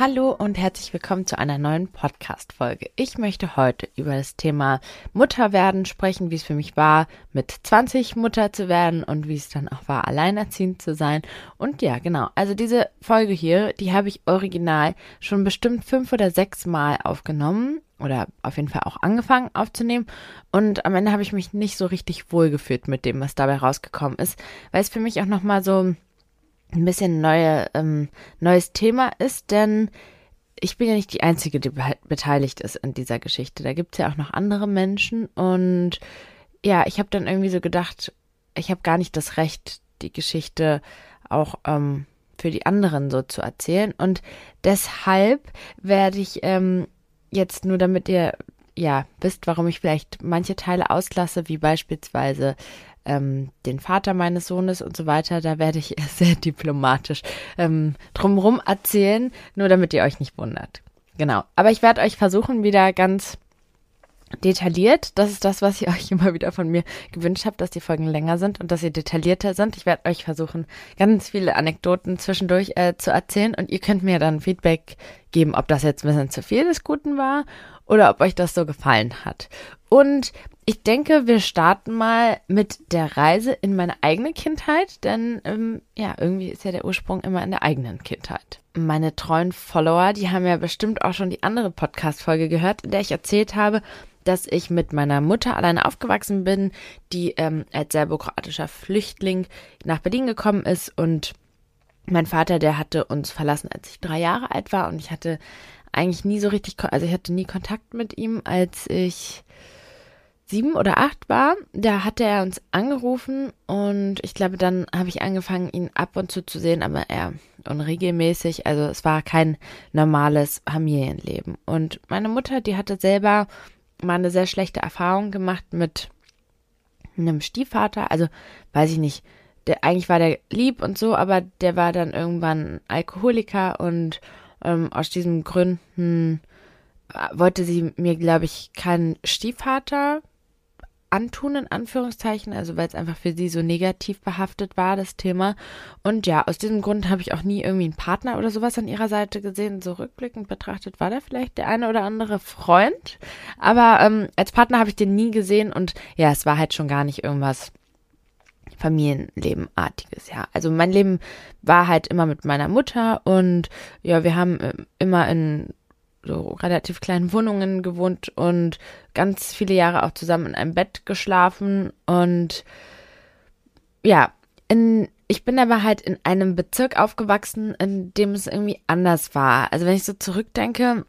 Hallo und herzlich willkommen zu einer neuen Podcast-Folge. Ich möchte heute über das Thema Mutter werden sprechen, wie es für mich war, mit 20 Mutter zu werden und wie es dann auch war, alleinerziehend zu sein. Und ja, genau. Also diese Folge hier, die habe ich original schon bestimmt fünf oder sechs Mal aufgenommen oder auf jeden Fall auch angefangen aufzunehmen. Und am Ende habe ich mich nicht so richtig wohlgefühlt mit dem, was dabei rausgekommen ist, weil es für mich auch nochmal so ein bisschen neue, ähm, neues Thema ist, denn ich bin ja nicht die Einzige, die be beteiligt ist in dieser Geschichte. Da gibt es ja auch noch andere Menschen und ja, ich habe dann irgendwie so gedacht, ich habe gar nicht das Recht, die Geschichte auch ähm, für die anderen so zu erzählen. Und deshalb werde ich ähm, jetzt nur, damit ihr ja wisst, warum ich vielleicht manche Teile auslasse, wie beispielsweise ähm, den Vater meines Sohnes und so weiter. Da werde ich sehr diplomatisch ähm, drumherum erzählen, nur damit ihr euch nicht wundert. Genau. Aber ich werde euch versuchen, wieder ganz detailliert. Das ist das, was ich euch immer wieder von mir gewünscht habe, dass die Folgen länger sind und dass sie detaillierter sind. Ich werde euch versuchen, ganz viele Anekdoten zwischendurch äh, zu erzählen und ihr könnt mir dann Feedback geben, ob das jetzt ein bisschen zu viel des Guten war oder ob euch das so gefallen hat. Und ich denke, wir starten mal mit der Reise in meine eigene Kindheit, denn ähm, ja, irgendwie ist ja der Ursprung immer in der eigenen Kindheit. Meine treuen Follower, die haben ja bestimmt auch schon die andere Podcast-Folge gehört, in der ich erzählt habe, dass ich mit meiner Mutter alleine aufgewachsen bin, die ähm, als serbokroatischer Flüchtling nach Berlin gekommen ist und mein Vater, der hatte uns verlassen, als ich drei Jahre alt war und ich hatte eigentlich nie so richtig, also ich hatte nie Kontakt mit ihm, als ich sieben oder acht war, da hatte er uns angerufen und ich glaube, dann habe ich angefangen, ihn ab und zu zu sehen, aber eher unregelmäßig. Also es war kein normales Familienleben. Und meine Mutter, die hatte selber mal eine sehr schlechte Erfahrung gemacht mit einem Stiefvater. Also weiß ich nicht, der eigentlich war der lieb und so, aber der war dann irgendwann Alkoholiker und ähm, aus diesen Gründen wollte sie mir, glaube ich, keinen Stiefvater antun, in Anführungszeichen, also weil es einfach für sie so negativ behaftet war, das Thema. Und ja, aus diesem Grund habe ich auch nie irgendwie einen Partner oder sowas an ihrer Seite gesehen. So rückblickend betrachtet war da vielleicht der eine oder andere Freund. Aber ähm, als Partner habe ich den nie gesehen und ja, es war halt schon gar nicht irgendwas Familienlebenartiges, ja. Also mein Leben war halt immer mit meiner Mutter und ja, wir haben äh, immer in so relativ kleinen Wohnungen gewohnt und ganz viele Jahre auch zusammen in einem Bett geschlafen und ja, in, ich bin aber halt in einem Bezirk aufgewachsen, in dem es irgendwie anders war. Also wenn ich so zurückdenke,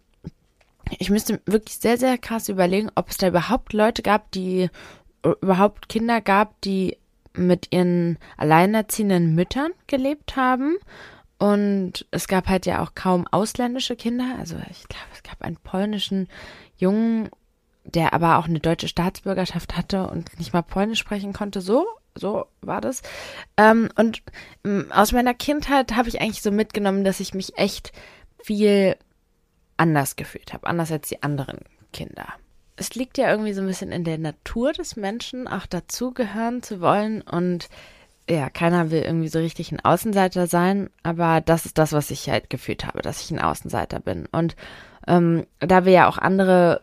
ich müsste wirklich sehr, sehr krass überlegen, ob es da überhaupt Leute gab, die überhaupt Kinder gab, die mit ihren alleinerziehenden Müttern gelebt haben und es gab halt ja auch kaum ausländische Kinder. Also ich glaube, es gab einen polnischen Jungen, der aber auch eine deutsche Staatsbürgerschaft hatte und nicht mal Polnisch sprechen konnte. So, so war das. Ähm, und ähm, aus meiner Kindheit habe ich eigentlich so mitgenommen, dass ich mich echt viel anders gefühlt habe, anders als die anderen Kinder. Es liegt ja irgendwie so ein bisschen in der Natur des Menschen, auch dazugehören zu wollen und ja, keiner will irgendwie so richtig ein Außenseiter sein, aber das ist das, was ich halt gefühlt habe, dass ich ein Außenseiter bin. Und ähm, da wir ja auch andere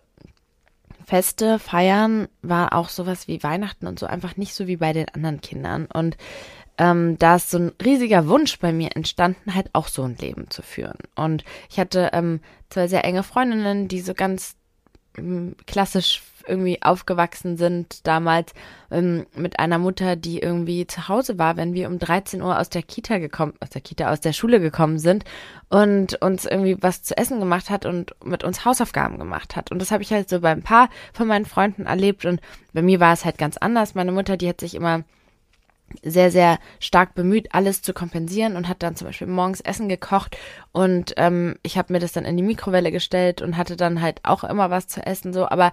Feste feiern, war auch sowas wie Weihnachten und so einfach nicht so wie bei den anderen Kindern. Und ähm, da ist so ein riesiger Wunsch bei mir entstanden, halt auch so ein Leben zu führen. Und ich hatte ähm, zwei sehr enge Freundinnen, die so ganz klassisch irgendwie aufgewachsen sind, damals ähm, mit einer Mutter, die irgendwie zu Hause war, wenn wir um 13 Uhr aus der Kita gekommen, aus der Kita, aus der Schule gekommen sind und uns irgendwie was zu essen gemacht hat und mit uns Hausaufgaben gemacht hat. Und das habe ich halt so bei ein paar von meinen Freunden erlebt und bei mir war es halt ganz anders. Meine Mutter, die hat sich immer sehr, sehr stark bemüht, alles zu kompensieren und hat dann zum Beispiel morgens Essen gekocht und ähm, ich habe mir das dann in die Mikrowelle gestellt und hatte dann halt auch immer was zu essen, so, aber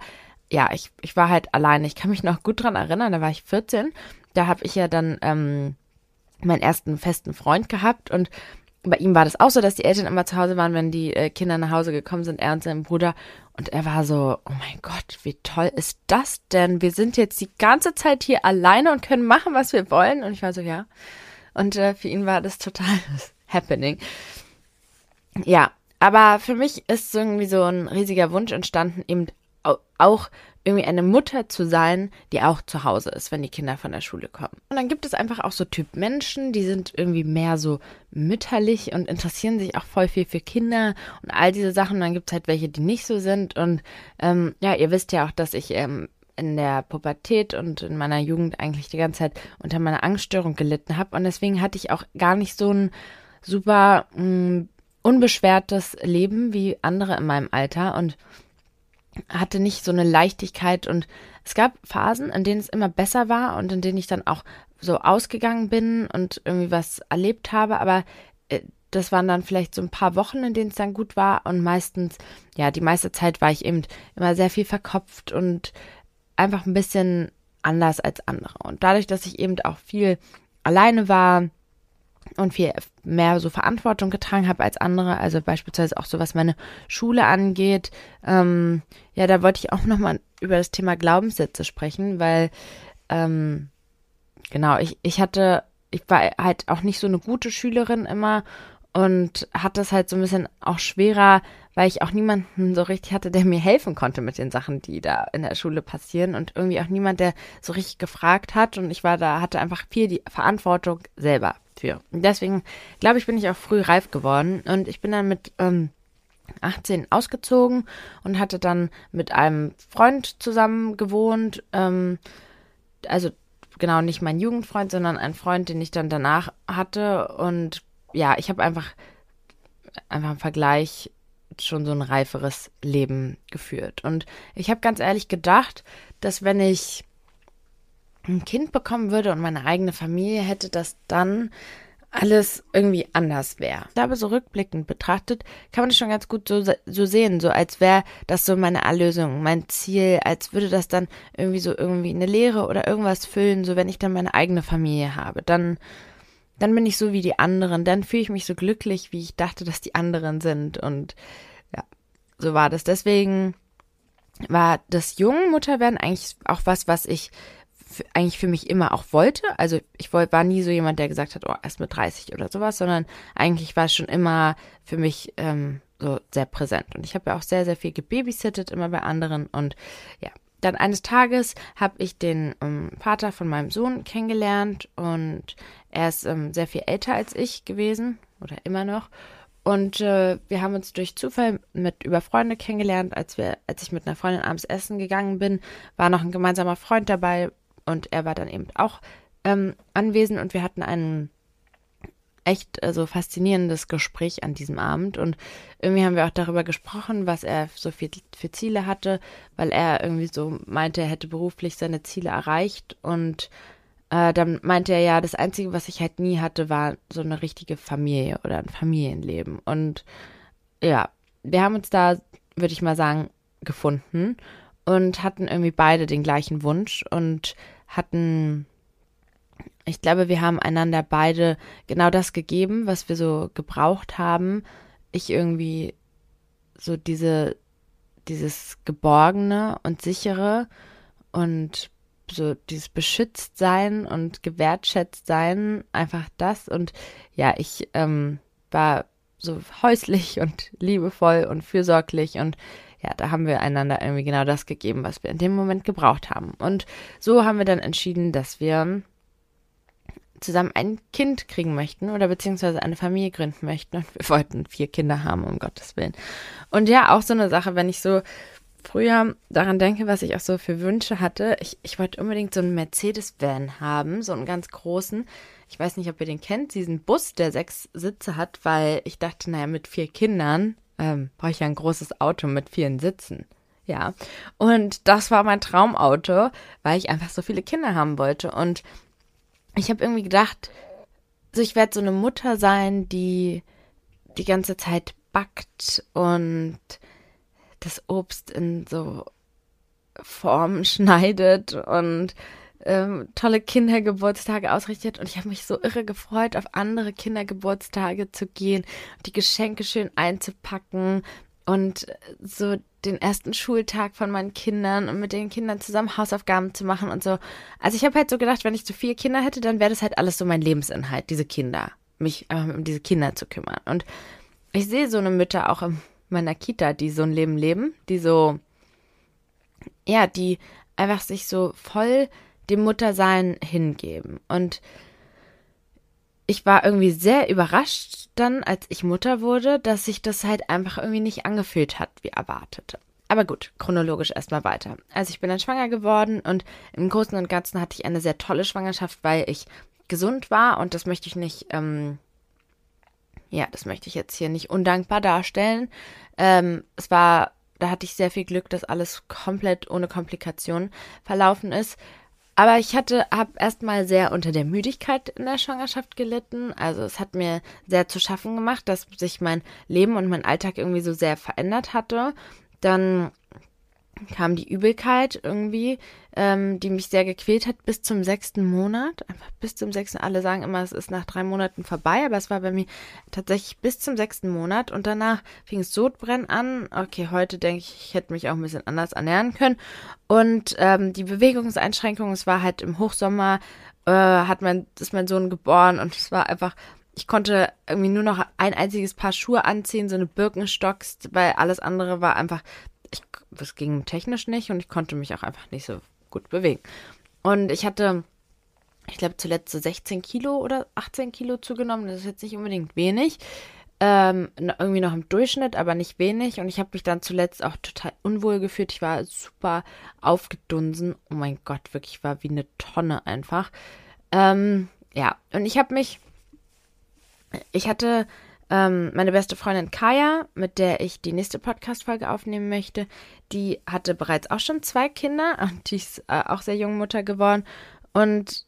ja, ich, ich war halt alleine. Ich kann mich noch gut dran erinnern, da war ich 14. Da habe ich ja dann ähm, meinen ersten festen Freund gehabt und bei ihm war das auch so, dass die Eltern immer zu Hause waren, wenn die äh, Kinder nach Hause gekommen sind, er und sein Bruder. Und er war so, oh mein Gott, wie toll ist das denn? Wir sind jetzt die ganze Zeit hier alleine und können machen, was wir wollen. Und ich war so, ja. Und äh, für ihn war das total happening. Ja, aber für mich ist irgendwie so ein riesiger Wunsch entstanden, eben auch irgendwie eine Mutter zu sein, die auch zu Hause ist, wenn die Kinder von der Schule kommen. Und dann gibt es einfach auch so Typ Menschen, die sind irgendwie mehr so mütterlich und interessieren sich auch voll viel für Kinder und all diese Sachen. Und dann gibt es halt welche, die nicht so sind. Und ähm, ja, ihr wisst ja auch, dass ich ähm, in der Pubertät und in meiner Jugend eigentlich die ganze Zeit unter meiner Angststörung gelitten habe. Und deswegen hatte ich auch gar nicht so ein super mh, mm, unbeschwertes Leben wie andere in meinem Alter. Und hatte nicht so eine Leichtigkeit und es gab Phasen, in denen es immer besser war und in denen ich dann auch so ausgegangen bin und irgendwie was erlebt habe, aber äh, das waren dann vielleicht so ein paar Wochen, in denen es dann gut war und meistens, ja, die meiste Zeit war ich eben immer sehr viel verkopft und einfach ein bisschen anders als andere. Und dadurch, dass ich eben auch viel alleine war, und viel mehr so Verantwortung getragen habe als andere, also beispielsweise auch so was meine Schule angeht. Ähm, ja, da wollte ich auch nochmal über das Thema Glaubenssätze sprechen, weil ähm, genau, ich, ich hatte, ich war halt auch nicht so eine gute Schülerin immer und hatte es halt so ein bisschen auch schwerer, weil ich auch niemanden so richtig hatte, der mir helfen konnte mit den Sachen, die da in der Schule passieren und irgendwie auch niemand, der so richtig gefragt hat und ich war da, hatte einfach viel die Verantwortung selber für. Deswegen, glaube ich, bin ich auch früh reif geworden und ich bin dann mit ähm, 18 ausgezogen und hatte dann mit einem Freund zusammen gewohnt. Ähm, also genau nicht mein Jugendfreund, sondern ein Freund, den ich dann danach hatte. Und ja, ich habe einfach einfach im Vergleich schon so ein reiferes Leben geführt. Und ich habe ganz ehrlich gedacht, dass wenn ich ein Kind bekommen würde und meine eigene Familie hätte, dass dann alles irgendwie anders wäre. Ich glaube, so rückblickend betrachtet kann man das schon ganz gut so, so sehen, so als wäre das so meine Erlösung, mein Ziel, als würde das dann irgendwie so irgendwie eine Lehre oder irgendwas füllen, so wenn ich dann meine eigene Familie habe, dann, dann bin ich so wie die anderen, dann fühle ich mich so glücklich, wie ich dachte, dass die anderen sind und ja, so war das. Deswegen war das Jungmutterwerden eigentlich auch was, was ich eigentlich für mich immer auch wollte. Also ich war nie so jemand, der gesagt hat, oh, erst mit 30 oder sowas, sondern eigentlich war es schon immer für mich ähm, so sehr präsent. Und ich habe ja auch sehr, sehr viel gebabysittet, immer bei anderen. Und ja, dann eines Tages habe ich den ähm, Vater von meinem Sohn kennengelernt und er ist ähm, sehr viel älter als ich gewesen oder immer noch. Und äh, wir haben uns durch Zufall mit über Freunde kennengelernt, als wir, als ich mit einer Freundin abends essen gegangen bin, war noch ein gemeinsamer Freund dabei, und er war dann eben auch ähm, anwesend und wir hatten ein echt also faszinierendes Gespräch an diesem Abend. Und irgendwie haben wir auch darüber gesprochen, was er so viel für Ziele hatte, weil er irgendwie so meinte, er hätte beruflich seine Ziele erreicht. Und äh, dann meinte er ja, das Einzige, was ich halt nie hatte, war so eine richtige Familie oder ein Familienleben. Und ja, wir haben uns da, würde ich mal sagen, gefunden und hatten irgendwie beide den gleichen Wunsch. Und hatten, ich glaube, wir haben einander beide genau das gegeben, was wir so gebraucht haben. Ich irgendwie so diese, dieses Geborgene und sichere und so dieses Beschütztsein und Gewertschätztsein, einfach das. Und ja, ich ähm, war so häuslich und liebevoll und fürsorglich und ja, da haben wir einander irgendwie genau das gegeben, was wir in dem Moment gebraucht haben. Und so haben wir dann entschieden, dass wir zusammen ein Kind kriegen möchten oder beziehungsweise eine Familie gründen möchten. Und wir wollten vier Kinder haben, um Gottes Willen. Und ja, auch so eine Sache, wenn ich so früher daran denke, was ich auch so für Wünsche hatte. Ich, ich wollte unbedingt so einen Mercedes-Van haben, so einen ganz großen. Ich weiß nicht, ob ihr den kennt, diesen Bus, der sechs Sitze hat, weil ich dachte, naja, mit vier Kindern ähm, brauche ich ja ein großes Auto mit vielen Sitzen. Ja. Und das war mein Traumauto, weil ich einfach so viele Kinder haben wollte. Und ich habe irgendwie gedacht, so ich werde so eine Mutter sein, die die ganze Zeit backt und das Obst in so Formen schneidet und ähm, tolle Kindergeburtstage ausrichtet und ich habe mich so irre gefreut, auf andere Kindergeburtstage zu gehen, die Geschenke schön einzupacken und so den ersten Schultag von meinen Kindern und mit den Kindern zusammen Hausaufgaben zu machen und so. Also ich habe halt so gedacht, wenn ich so vier Kinder hätte, dann wäre das halt alles so mein Lebensinhalt, diese Kinder, mich äh, um diese Kinder zu kümmern. Und ich sehe so eine Mütter auch in meiner Kita, die so ein Leben leben, die so, ja, die einfach sich so voll dem Muttersein hingeben. Und ich war irgendwie sehr überrascht dann, als ich Mutter wurde, dass sich das halt einfach irgendwie nicht angefühlt hat, wie erwartet. Aber gut, chronologisch erstmal weiter. Also ich bin dann schwanger geworden und im Großen und Ganzen hatte ich eine sehr tolle Schwangerschaft, weil ich gesund war und das möchte ich nicht, ähm, ja, das möchte ich jetzt hier nicht undankbar darstellen. Ähm, es war, da hatte ich sehr viel Glück, dass alles komplett ohne Komplikationen verlaufen ist. Aber ich hatte, habe erstmal sehr unter der Müdigkeit in der Schwangerschaft gelitten. Also es hat mir sehr zu schaffen gemacht, dass sich mein Leben und mein Alltag irgendwie so sehr verändert hatte. Dann kam die Übelkeit irgendwie, ähm, die mich sehr gequält hat bis zum sechsten Monat. Einfach bis zum sechsten. Alle sagen immer, es ist nach drei Monaten vorbei, aber es war bei mir tatsächlich bis zum sechsten Monat und danach fing es Sodbrennen an. Okay, heute denke ich, ich hätte mich auch ein bisschen anders ernähren können. Und ähm, die Bewegungseinschränkung, es war halt im Hochsommer, äh, hat mein, ist mein Sohn geboren und es war einfach ich konnte irgendwie nur noch ein einziges Paar Schuhe anziehen, so eine Birkenstocks, weil alles andere war einfach ich, das ging technisch nicht und ich konnte mich auch einfach nicht so gut bewegen. Und ich hatte, ich glaube, zuletzt so 16 Kilo oder 18 Kilo zugenommen. Das ist jetzt nicht unbedingt wenig. Ähm, irgendwie noch im Durchschnitt, aber nicht wenig. Und ich habe mich dann zuletzt auch total unwohl gefühlt. Ich war super aufgedunsen. Oh mein Gott, wirklich war wie eine Tonne einfach. Ähm, ja, und ich habe mich, ich hatte ähm, meine beste Freundin Kaya, mit der ich die nächste Podcast-Folge aufnehmen möchte, die hatte bereits auch schon zwei Kinder und die ist äh, auch sehr jung Mutter geworden. Und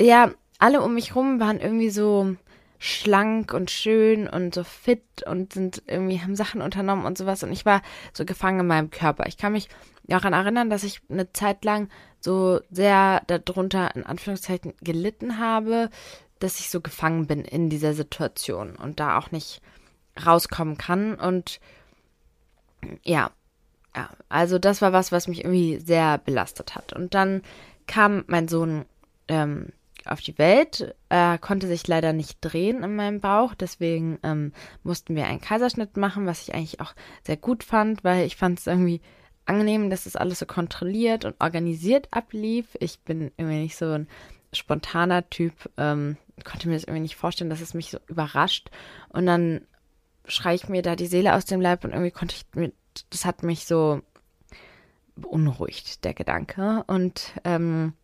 ja, alle um mich rum waren irgendwie so schlank und schön und so fit und sind irgendwie, haben Sachen unternommen und sowas. Und ich war so gefangen in meinem Körper. Ich kann mich daran erinnern, dass ich eine Zeit lang so sehr darunter in Anführungszeichen gelitten habe, dass ich so gefangen bin in dieser Situation und da auch nicht rauskommen kann. Und ja, ja, also das war was, was mich irgendwie sehr belastet hat. Und dann kam mein Sohn ähm, auf die Welt, er konnte sich leider nicht drehen in meinem Bauch, deswegen ähm, mussten wir einen Kaiserschnitt machen, was ich eigentlich auch sehr gut fand, weil ich fand es irgendwie angenehm, dass das alles so kontrolliert und organisiert ablief. Ich bin irgendwie nicht so ein spontaner Typ, ähm, konnte mir das irgendwie nicht vorstellen, dass es mich so überrascht. Und dann schreie ich mir da die Seele aus dem Leib und irgendwie konnte ich mit, das hat mich so beunruhigt, der Gedanke. Und ähm,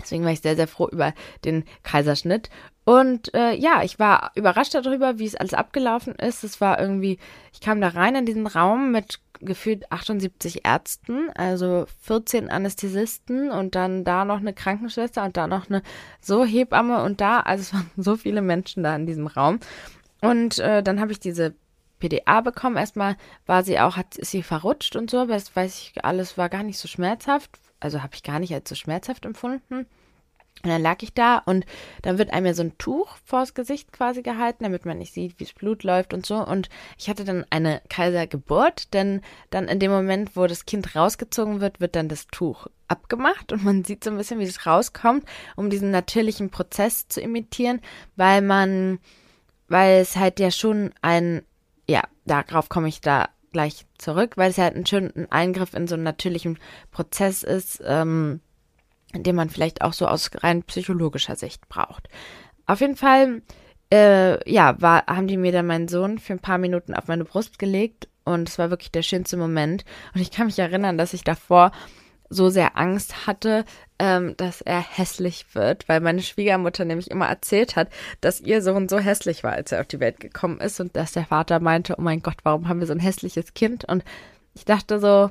deswegen war ich sehr, sehr froh über den Kaiserschnitt. Und äh, ja, ich war überrascht darüber, wie es alles abgelaufen ist. Es war irgendwie, ich kam da rein in diesen Raum mit gefühlt 78 Ärzten, also 14 Anästhesisten und dann da noch eine Krankenschwester und da noch eine so Hebamme und da, also es waren so viele Menschen da in diesem Raum. Und äh, dann habe ich diese PDA bekommen. Erstmal war sie auch, hat ist sie verrutscht und so, aber das weiß ich, alles war gar nicht so schmerzhaft. Also habe ich gar nicht als so schmerzhaft empfunden. Und dann lag ich da und dann wird einem ja so ein Tuch vors Gesicht quasi gehalten, damit man nicht sieht, wie das Blut läuft und so. Und ich hatte dann eine Kaisergeburt, denn dann in dem Moment, wo das Kind rausgezogen wird, wird dann das Tuch abgemacht und man sieht so ein bisschen, wie es rauskommt, um diesen natürlichen Prozess zu imitieren, weil man, weil es halt ja schon ein, ja, darauf komme ich da gleich zurück, weil es halt ein schöner Eingriff in so einen natürlichen Prozess ist, ähm, den man vielleicht auch so aus rein psychologischer Sicht braucht. Auf jeden Fall, äh, ja, war, haben die mir dann meinen Sohn für ein paar Minuten auf meine Brust gelegt und es war wirklich der schönste Moment. Und ich kann mich erinnern, dass ich davor so sehr Angst hatte, ähm, dass er hässlich wird, weil meine Schwiegermutter nämlich immer erzählt hat, dass ihr Sohn so hässlich war, als er auf die Welt gekommen ist und dass der Vater meinte, oh mein Gott, warum haben wir so ein hässliches Kind? Und ich dachte so,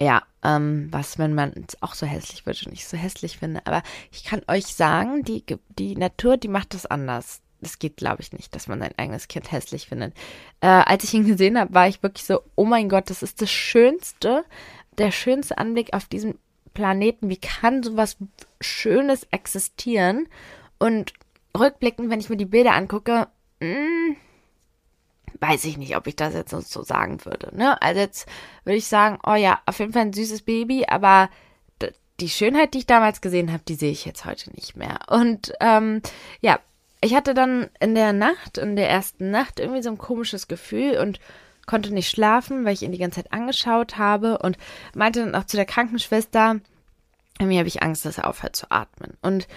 ja, ähm, was, wenn man es auch so hässlich wird und ich so hässlich finde. Aber ich kann euch sagen, die, die Natur, die macht das anders. Das geht, glaube ich, nicht, dass man sein eigenes Kind hässlich findet. Äh, als ich ihn gesehen habe, war ich wirklich so, oh mein Gott, das ist das Schönste, der schönste Anblick auf diesem Planeten. Wie kann sowas Schönes existieren? Und rückblickend, wenn ich mir die Bilder angucke, mh, mm, weiß ich nicht, ob ich das jetzt so sagen würde. Ne? Also jetzt würde ich sagen, oh ja, auf jeden Fall ein süßes Baby, aber die Schönheit, die ich damals gesehen habe, die sehe ich jetzt heute nicht mehr. Und ähm, ja, ich hatte dann in der Nacht, in der ersten Nacht irgendwie so ein komisches Gefühl und konnte nicht schlafen, weil ich ihn die ganze Zeit angeschaut habe und meinte dann auch zu der Krankenschwester, irgendwie habe ich Angst, dass er aufhört zu atmen. Und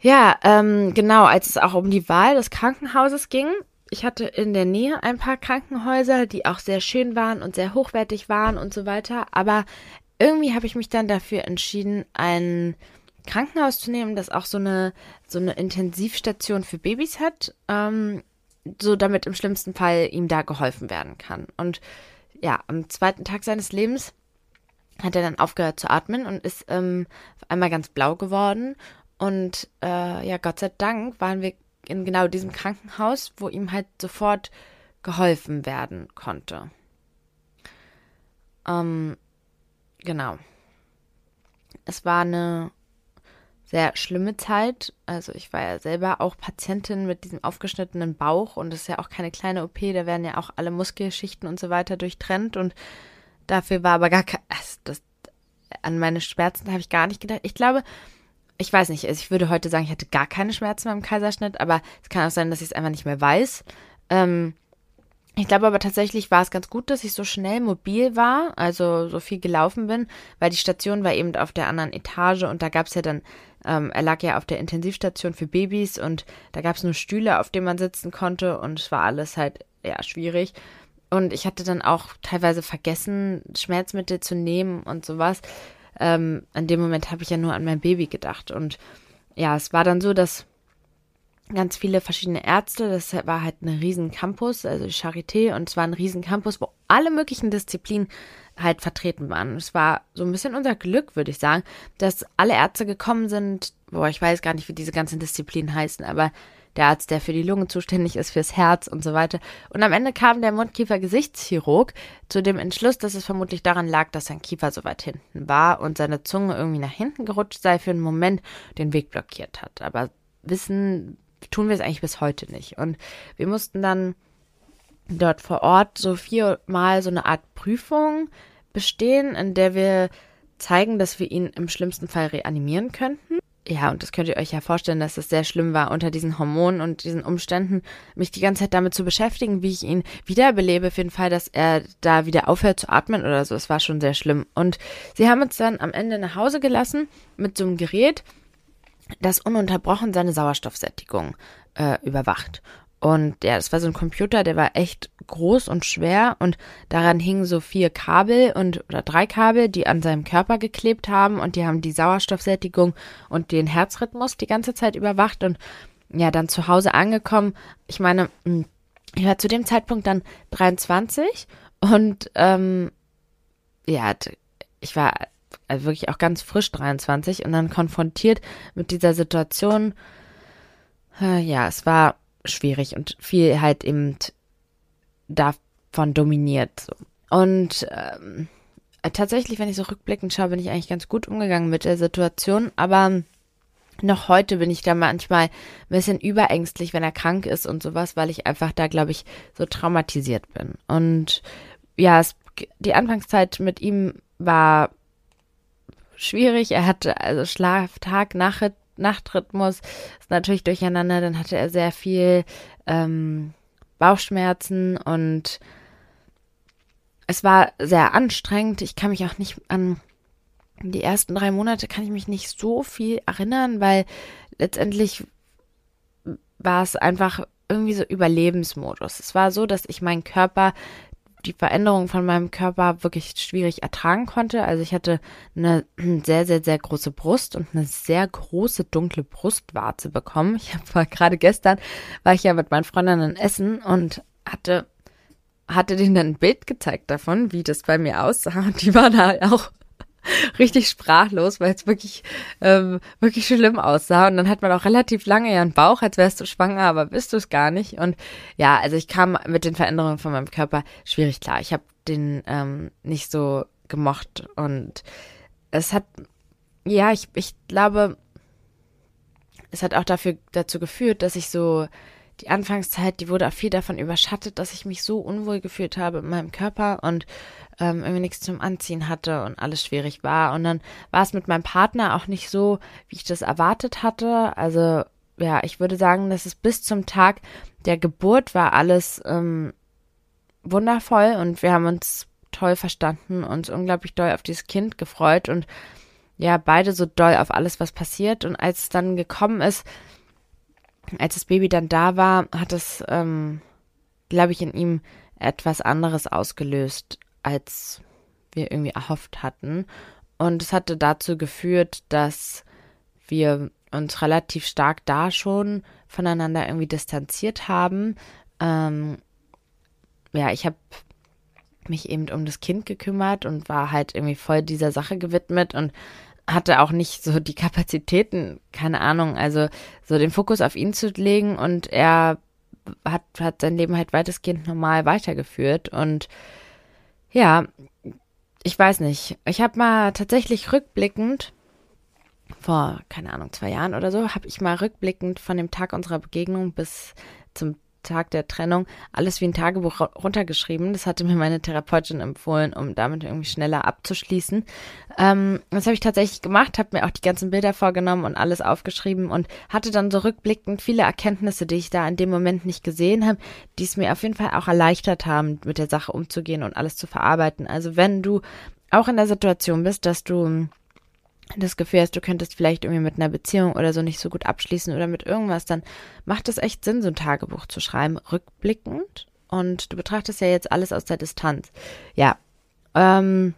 ja, ähm, genau, als es auch um die Wahl des Krankenhauses ging, ich hatte in der Nähe ein paar Krankenhäuser, die auch sehr schön waren und sehr hochwertig waren und so weiter, aber irgendwie habe ich mich dann dafür entschieden, ein Krankenhaus zu nehmen, das auch so eine so eine Intensivstation für Babys hat, ähm, so damit im schlimmsten Fall ihm da geholfen werden kann. Und ja, am zweiten Tag seines Lebens hat er dann aufgehört zu atmen und ist ähm, einmal ganz blau geworden. Und äh, ja, Gott sei Dank waren wir in genau diesem Krankenhaus, wo ihm halt sofort geholfen werden konnte. Ähm, genau. Es war eine sehr schlimme Zeit. Also ich war ja selber auch Patientin mit diesem aufgeschnittenen Bauch und das ist ja auch keine kleine OP, da werden ja auch alle Muskelschichten und so weiter durchtrennt und dafür war aber gar kein, das, an meine Schmerzen habe ich gar nicht gedacht. Ich glaube, ich weiß nicht, also ich würde heute sagen, ich hatte gar keine Schmerzen beim Kaiserschnitt, aber es kann auch sein, dass ich es einfach nicht mehr weiß. Ähm, ich glaube aber tatsächlich war es ganz gut, dass ich so schnell mobil war, also so viel gelaufen bin, weil die Station war eben auf der anderen Etage und da gab es ja dann, ähm, er lag ja auf der Intensivstation für Babys und da gab es nur Stühle, auf denen man sitzen konnte und es war alles halt, ja, schwierig. Und ich hatte dann auch teilweise vergessen, Schmerzmittel zu nehmen und sowas. Ähm, in dem Moment habe ich ja nur an mein Baby gedacht. Und ja, es war dann so, dass ganz viele verschiedene Ärzte. Das war halt ein riesen Campus, also Charité, und es war ein riesen Campus, wo alle möglichen Disziplinen halt vertreten waren. Es war so ein bisschen unser Glück, würde ich sagen, dass alle Ärzte gekommen sind. Boah, ich weiß gar nicht, wie diese ganzen Disziplinen heißen, aber der Arzt, der für die Lunge zuständig ist, fürs Herz und so weiter. Und am Ende kam der Mundkiefer-Gesichtschirurg zu dem Entschluss, dass es vermutlich daran lag, dass sein Kiefer so weit hinten war und seine Zunge irgendwie nach hinten gerutscht sei, für einen Moment den Weg blockiert hat. Aber wissen tun wir es eigentlich bis heute nicht. Und wir mussten dann dort vor Ort so viermal so eine Art Prüfung bestehen, in der wir zeigen, dass wir ihn im schlimmsten Fall reanimieren könnten. Ja, und das könnt ihr euch ja vorstellen, dass es sehr schlimm war, unter diesen Hormonen und diesen Umständen, mich die ganze Zeit damit zu beschäftigen, wie ich ihn wiederbelebe, für den Fall, dass er da wieder aufhört zu atmen oder so. Es war schon sehr schlimm. Und sie haben uns dann am Ende nach Hause gelassen mit so einem Gerät, das ununterbrochen seine Sauerstoffsättigung äh, überwacht. Und ja, das war so ein Computer, der war echt groß und schwer und daran hingen so vier Kabel und oder drei Kabel, die an seinem Körper geklebt haben und die haben die Sauerstoffsättigung und den Herzrhythmus die ganze Zeit überwacht und ja, dann zu Hause angekommen. Ich meine, hm, ich war zu dem Zeitpunkt dann 23 und ähm, ja, ich war also wirklich auch ganz frisch 23 und dann konfrontiert mit dieser Situation. Äh, ja, es war schwierig und viel halt eben davon dominiert. So. Und ähm, tatsächlich, wenn ich so rückblickend schaue, bin ich eigentlich ganz gut umgegangen mit der Situation, aber noch heute bin ich da manchmal ein bisschen überängstlich, wenn er krank ist und sowas, weil ich einfach da, glaube ich, so traumatisiert bin. Und ja, es, die Anfangszeit mit ihm war schwierig. Er hatte also Schlaf, Tag, Nacht, Nachtrhythmus ist natürlich durcheinander. Dann hatte er sehr viel ähm, Bauchschmerzen und es war sehr anstrengend. Ich kann mich auch nicht an die ersten drei Monate kann ich mich nicht so viel erinnern, weil letztendlich war es einfach irgendwie so Überlebensmodus. Es war so, dass ich meinen Körper die Veränderung von meinem Körper wirklich schwierig ertragen konnte. Also ich hatte eine sehr, sehr, sehr große Brust und eine sehr große dunkle Brustwarze bekommen. Ich habe gerade gestern, war ich ja mit meinen Freundinnen essen und hatte, hatte denen dann ein Bild gezeigt davon, wie das bei mir aussah. Und die waren da auch richtig sprachlos, weil es wirklich, ähm, wirklich schlimm aussah. Und dann hat man auch relativ lange ihren Bauch, als wärst du schwanger, aber bist du es gar nicht. Und ja, also ich kam mit den Veränderungen von meinem Körper schwierig klar. Ich habe den ähm, nicht so gemocht und es hat, ja, ich, ich glaube, es hat auch dafür dazu geführt, dass ich so die Anfangszeit, die wurde auch viel davon überschattet, dass ich mich so unwohl gefühlt habe in meinem Körper und ähm, irgendwie nichts zum Anziehen hatte und alles schwierig war. Und dann war es mit meinem Partner auch nicht so, wie ich das erwartet hatte. Also ja, ich würde sagen, dass es bis zum Tag der Geburt war alles ähm, wundervoll und wir haben uns toll verstanden, uns unglaublich doll auf dieses Kind gefreut und ja, beide so doll auf alles, was passiert. Und als es dann gekommen ist, als das Baby dann da war, hat es, ähm, glaube ich, in ihm etwas anderes ausgelöst, als wir irgendwie erhofft hatten. Und es hatte dazu geführt, dass wir uns relativ stark da schon voneinander irgendwie distanziert haben. Ähm, ja, ich habe mich eben um das Kind gekümmert und war halt irgendwie voll dieser Sache gewidmet und hatte auch nicht so die Kapazitäten, keine Ahnung, also so den Fokus auf ihn zu legen und er hat, hat sein Leben halt weitestgehend normal weitergeführt und ja, ich weiß nicht. Ich habe mal tatsächlich rückblickend vor, keine Ahnung, zwei Jahren oder so, habe ich mal rückblickend von dem Tag unserer Begegnung bis zum Tag der Trennung alles wie ein Tagebuch runtergeschrieben. Das hatte mir meine Therapeutin empfohlen, um damit irgendwie schneller abzuschließen. Ähm, das habe ich tatsächlich gemacht, habe mir auch die ganzen Bilder vorgenommen und alles aufgeschrieben und hatte dann so rückblickend viele Erkenntnisse, die ich da in dem Moment nicht gesehen habe, die es mir auf jeden Fall auch erleichtert haben, mit der Sache umzugehen und alles zu verarbeiten. Also wenn du auch in der Situation bist, dass du das Gefühl hast, du könntest vielleicht irgendwie mit einer Beziehung oder so nicht so gut abschließen oder mit irgendwas, dann macht es echt Sinn, so ein Tagebuch zu schreiben, rückblickend. Und du betrachtest ja jetzt alles aus der Distanz. Ja. Ähm,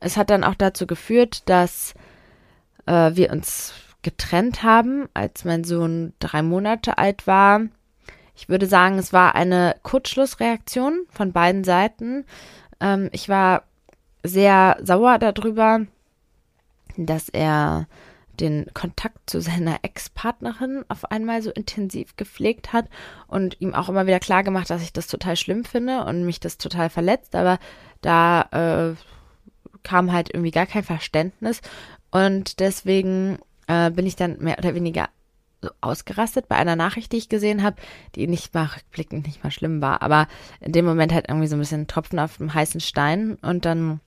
es hat dann auch dazu geführt, dass äh, wir uns getrennt haben, als mein Sohn drei Monate alt war. Ich würde sagen, es war eine Kurzschlussreaktion von beiden Seiten. Ähm, ich war sehr sauer darüber, dass er den Kontakt zu seiner Ex-Partnerin auf einmal so intensiv gepflegt hat und ihm auch immer wieder klar gemacht, dass ich das total schlimm finde und mich das total verletzt, aber da äh, kam halt irgendwie gar kein Verständnis. Und deswegen äh, bin ich dann mehr oder weniger so ausgerastet bei einer Nachricht, die ich gesehen habe, die nicht mal rückblickend nicht mal schlimm war, aber in dem Moment halt irgendwie so ein bisschen Tropfen auf dem heißen Stein. Und dann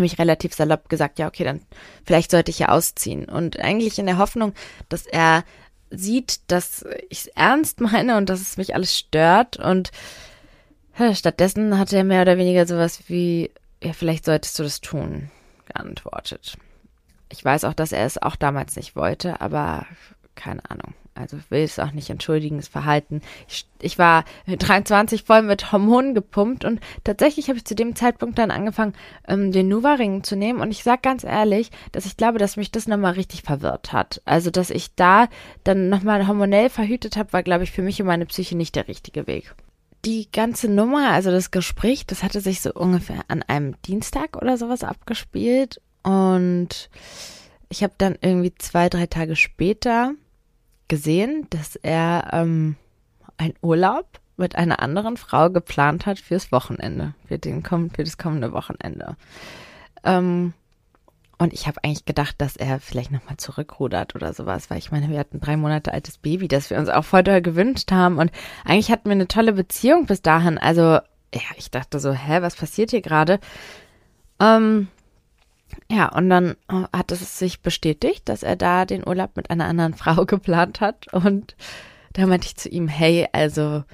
habe ich relativ salopp gesagt, ja, okay, dann vielleicht sollte ich ja ausziehen. Und eigentlich in der Hoffnung, dass er sieht, dass ich es ernst meine und dass es mich alles stört. Und ja, stattdessen hat er mehr oder weniger sowas wie, ja, vielleicht solltest du das tun, geantwortet. Ich weiß auch, dass er es auch damals nicht wollte, aber keine Ahnung. Also will es auch nicht entschuldigen, das Verhalten. Ich, ich war 23 voll mit Hormonen gepumpt und tatsächlich habe ich zu dem Zeitpunkt dann angefangen, ähm, den Nuva-Ring zu nehmen. Und ich sag ganz ehrlich, dass ich glaube, dass mich das nochmal richtig verwirrt hat. Also, dass ich da dann nochmal hormonell verhütet habe, war, glaube ich, für mich und meine Psyche nicht der richtige Weg. Die ganze Nummer, also das Gespräch, das hatte sich so ungefähr an einem Dienstag oder sowas abgespielt. Und ich habe dann irgendwie zwei, drei Tage später gesehen, dass er ähm, einen Urlaub mit einer anderen Frau geplant hat fürs Wochenende, für, den, für das kommende Wochenende. Ähm, und ich habe eigentlich gedacht, dass er vielleicht nochmal zurückrudert oder sowas, weil ich meine, wir hatten drei Monate altes Baby, das wir uns auch doll gewünscht haben. Und eigentlich hatten wir eine tolle Beziehung bis dahin. Also, ja, ich dachte so, hä, was passiert hier gerade? Ähm, ja, und dann äh, hat es sich bestätigt, dass er da den Urlaub mit einer anderen Frau geplant hat. Und da meinte ich zu ihm, hey, also,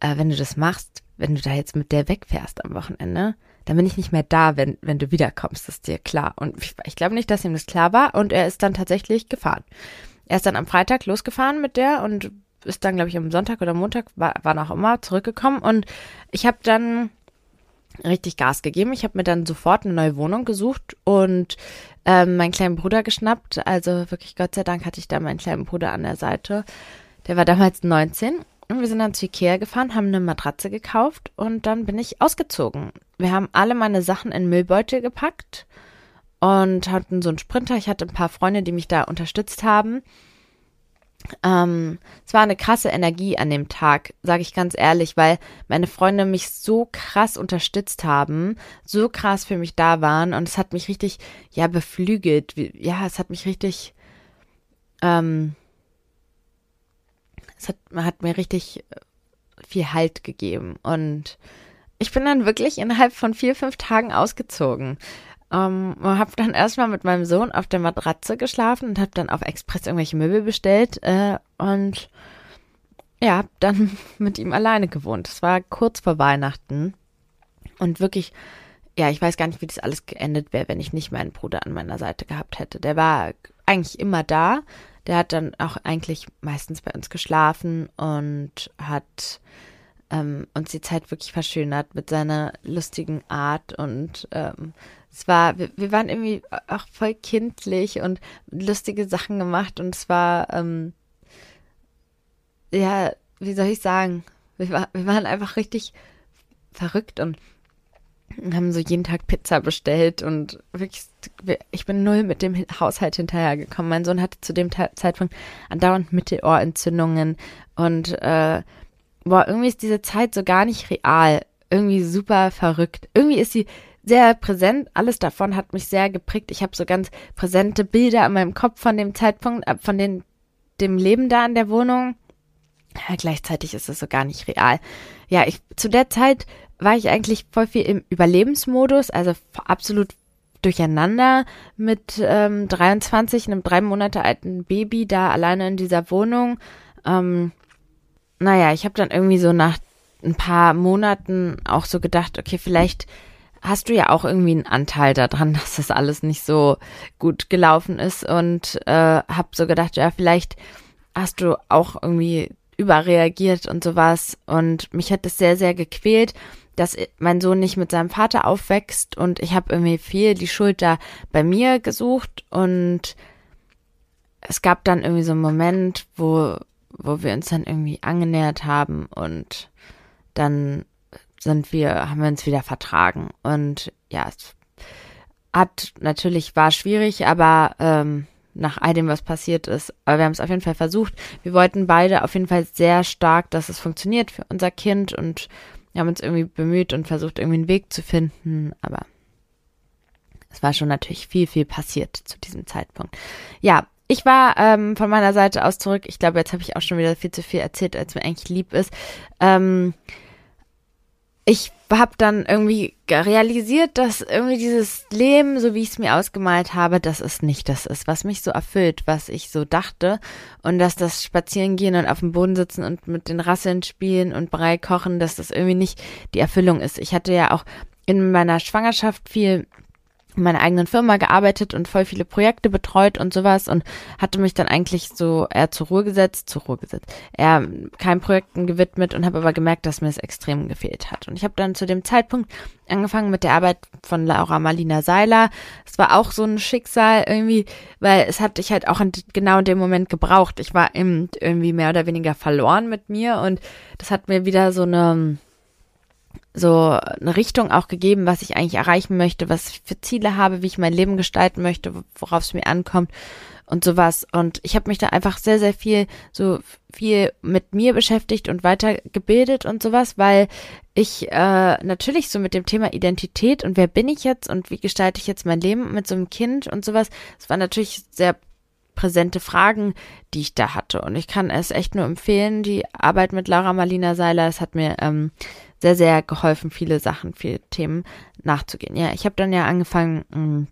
äh, wenn du das machst, wenn du da jetzt mit der wegfährst am Wochenende, dann bin ich nicht mehr da, wenn, wenn du wiederkommst, ist dir klar. Und ich, ich glaube nicht, dass ihm das klar war. Und er ist dann tatsächlich gefahren. Er ist dann am Freitag losgefahren mit der und ist dann, glaube ich, am Sonntag oder Montag, war, war auch immer, zurückgekommen. Und ich habe dann richtig Gas gegeben. Ich habe mir dann sofort eine neue Wohnung gesucht und ähm, meinen kleinen Bruder geschnappt. Also wirklich Gott sei Dank hatte ich da meinen kleinen Bruder an der Seite. Der war damals 19 und wir sind dann zu Ikea gefahren, haben eine Matratze gekauft und dann bin ich ausgezogen. Wir haben alle meine Sachen in Müllbeutel gepackt und hatten so einen Sprinter. Ich hatte ein paar Freunde, die mich da unterstützt haben. Ähm, es war eine krasse Energie an dem Tag, sage ich ganz ehrlich, weil meine Freunde mich so krass unterstützt haben, so krass für mich da waren und es hat mich richtig, ja, beflügelt. Ja, es hat mich richtig, ähm, es hat, hat mir richtig viel Halt gegeben und ich bin dann wirklich innerhalb von vier, fünf Tagen ausgezogen. Ähm, habe dann erstmal mit meinem Sohn auf der Matratze geschlafen und habe dann auf Express irgendwelche Möbel bestellt äh, und ja, hab dann mit ihm alleine gewohnt. Es war kurz vor Weihnachten und wirklich, ja, ich weiß gar nicht, wie das alles geendet wäre, wenn ich nicht meinen Bruder an meiner Seite gehabt hätte. Der war eigentlich immer da. Der hat dann auch eigentlich meistens bei uns geschlafen und hat ähm, uns die Zeit wirklich verschönert mit seiner lustigen Art und ähm, es war, wir, wir, waren irgendwie auch voll kindlich und lustige Sachen gemacht und es war, ähm, ja, wie soll ich sagen, wir, war, wir waren einfach richtig verrückt und haben so jeden Tag Pizza bestellt und wirklich, ich bin null mit dem Haushalt hinterhergekommen. Mein Sohn hatte zu dem Zeitpunkt andauernd Mittelohrentzündungen und äh, boah, irgendwie ist diese Zeit so gar nicht real. Irgendwie super verrückt. Irgendwie ist sie sehr präsent. Alles davon hat mich sehr geprägt. Ich habe so ganz präsente Bilder in meinem Kopf von dem Zeitpunkt, äh, von den, dem Leben da in der Wohnung. Ja, gleichzeitig ist es so gar nicht real. Ja, ich, zu der Zeit war ich eigentlich voll viel im Überlebensmodus, also absolut durcheinander mit ähm, 23, einem drei Monate alten Baby da alleine in dieser Wohnung. Ähm, naja, ich habe dann irgendwie so nach ein paar Monaten auch so gedacht, okay, vielleicht hast du ja auch irgendwie einen Anteil daran, dass das alles nicht so gut gelaufen ist. Und äh, habe so gedacht, ja, vielleicht hast du auch irgendwie überreagiert und sowas. Und mich hat es sehr, sehr gequält, dass mein Sohn nicht mit seinem Vater aufwächst. Und ich habe irgendwie viel die Schuld da bei mir gesucht. Und es gab dann irgendwie so einen Moment, wo wo wir uns dann irgendwie angenähert haben und dann sind wir, haben wir uns wieder vertragen. Und ja, es hat natürlich, war schwierig, aber ähm, nach all dem, was passiert ist. Aber wir haben es auf jeden Fall versucht. Wir wollten beide auf jeden Fall sehr stark, dass es funktioniert für unser Kind und wir haben uns irgendwie bemüht und versucht, irgendwie einen Weg zu finden. Aber es war schon natürlich viel, viel passiert zu diesem Zeitpunkt. Ja, ich war ähm, von meiner Seite aus zurück. Ich glaube, jetzt habe ich auch schon wieder viel zu viel erzählt, als mir eigentlich lieb ist. Ähm, ich habe dann irgendwie realisiert, dass irgendwie dieses Leben, so wie ich es mir ausgemalt habe, dass es nicht das ist, was mich so erfüllt, was ich so dachte. Und dass das Spazierengehen und auf dem Boden sitzen und mit den Rasseln spielen und Brei kochen, dass das irgendwie nicht die Erfüllung ist. Ich hatte ja auch in meiner Schwangerschaft viel meiner eigenen Firma gearbeitet und voll viele Projekte betreut und sowas und hatte mich dann eigentlich so eher zur Ruhe gesetzt, zur Ruhe gesetzt, eher keinen Projekten gewidmet und habe aber gemerkt, dass mir es extrem gefehlt hat. Und ich habe dann zu dem Zeitpunkt angefangen mit der Arbeit von Laura Marlina Seiler. Es war auch so ein Schicksal irgendwie, weil es hatte ich halt auch in, genau in dem Moment gebraucht. Ich war irgendwie mehr oder weniger verloren mit mir und das hat mir wieder so eine so eine Richtung auch gegeben, was ich eigentlich erreichen möchte, was ich für Ziele habe, wie ich mein Leben gestalten möchte, worauf es mir ankommt und sowas. Und ich habe mich da einfach sehr, sehr viel, so viel mit mir beschäftigt und weitergebildet und sowas, weil ich äh, natürlich so mit dem Thema Identität und wer bin ich jetzt und wie gestalte ich jetzt mein Leben mit so einem Kind und sowas, es war natürlich sehr präsente Fragen, die ich da hatte. Und ich kann es echt nur empfehlen, die Arbeit mit Laura Marlina Seiler. Es hat mir ähm, sehr, sehr geholfen, viele Sachen, viele Themen nachzugehen. Ja, ich habe dann ja angefangen mh, mm,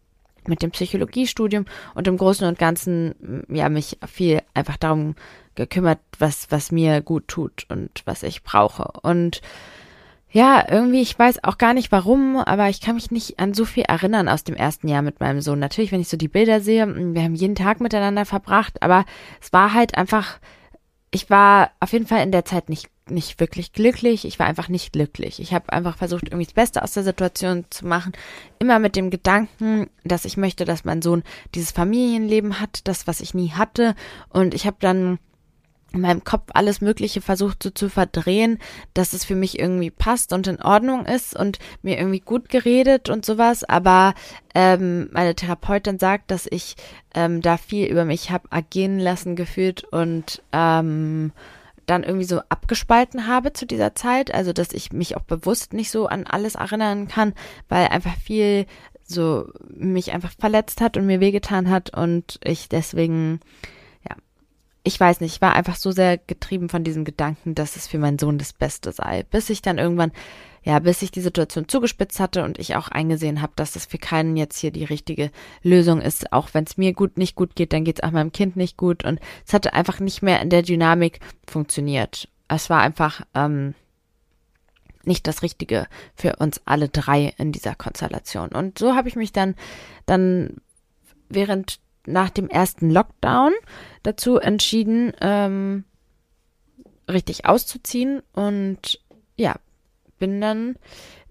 mit dem Psychologiestudium und im Großen und Ganzen mm, ja mich viel einfach darum gekümmert, was was mir gut tut und was ich brauche und ja, irgendwie, ich weiß auch gar nicht warum, aber ich kann mich nicht an so viel erinnern aus dem ersten Jahr mit meinem Sohn. Natürlich, wenn ich so die Bilder sehe, mm, wir haben jeden Tag miteinander verbracht, aber es war halt einfach, ich war auf jeden Fall in der Zeit nicht nicht wirklich glücklich. Ich war einfach nicht glücklich. Ich habe einfach versucht, irgendwie das Beste aus der Situation zu machen. Immer mit dem Gedanken, dass ich möchte, dass mein Sohn dieses Familienleben hat, das, was ich nie hatte. Und ich habe dann in meinem Kopf alles Mögliche versucht so zu verdrehen, dass es für mich irgendwie passt und in Ordnung ist und mir irgendwie gut geredet und sowas. Aber ähm, meine Therapeutin sagt, dass ich ähm, da viel über mich habe agieren lassen gefühlt und ähm, dann irgendwie so abgespalten habe zu dieser Zeit, also dass ich mich auch bewusst nicht so an alles erinnern kann, weil einfach viel so mich einfach verletzt hat und mir wehgetan hat und ich deswegen ja ich weiß nicht, ich war einfach so sehr getrieben von diesem Gedanken, dass es für meinen Sohn das Beste sei, bis ich dann irgendwann ja, bis sich die Situation zugespitzt hatte und ich auch eingesehen habe, dass das für keinen jetzt hier die richtige Lösung ist. Auch wenn es mir gut nicht gut geht, dann geht es auch meinem Kind nicht gut. Und es hatte einfach nicht mehr in der Dynamik funktioniert. Es war einfach ähm, nicht das Richtige für uns alle drei in dieser Konstellation. Und so habe ich mich dann, dann während nach dem ersten Lockdown dazu entschieden, ähm, richtig auszuziehen und ja, bin dann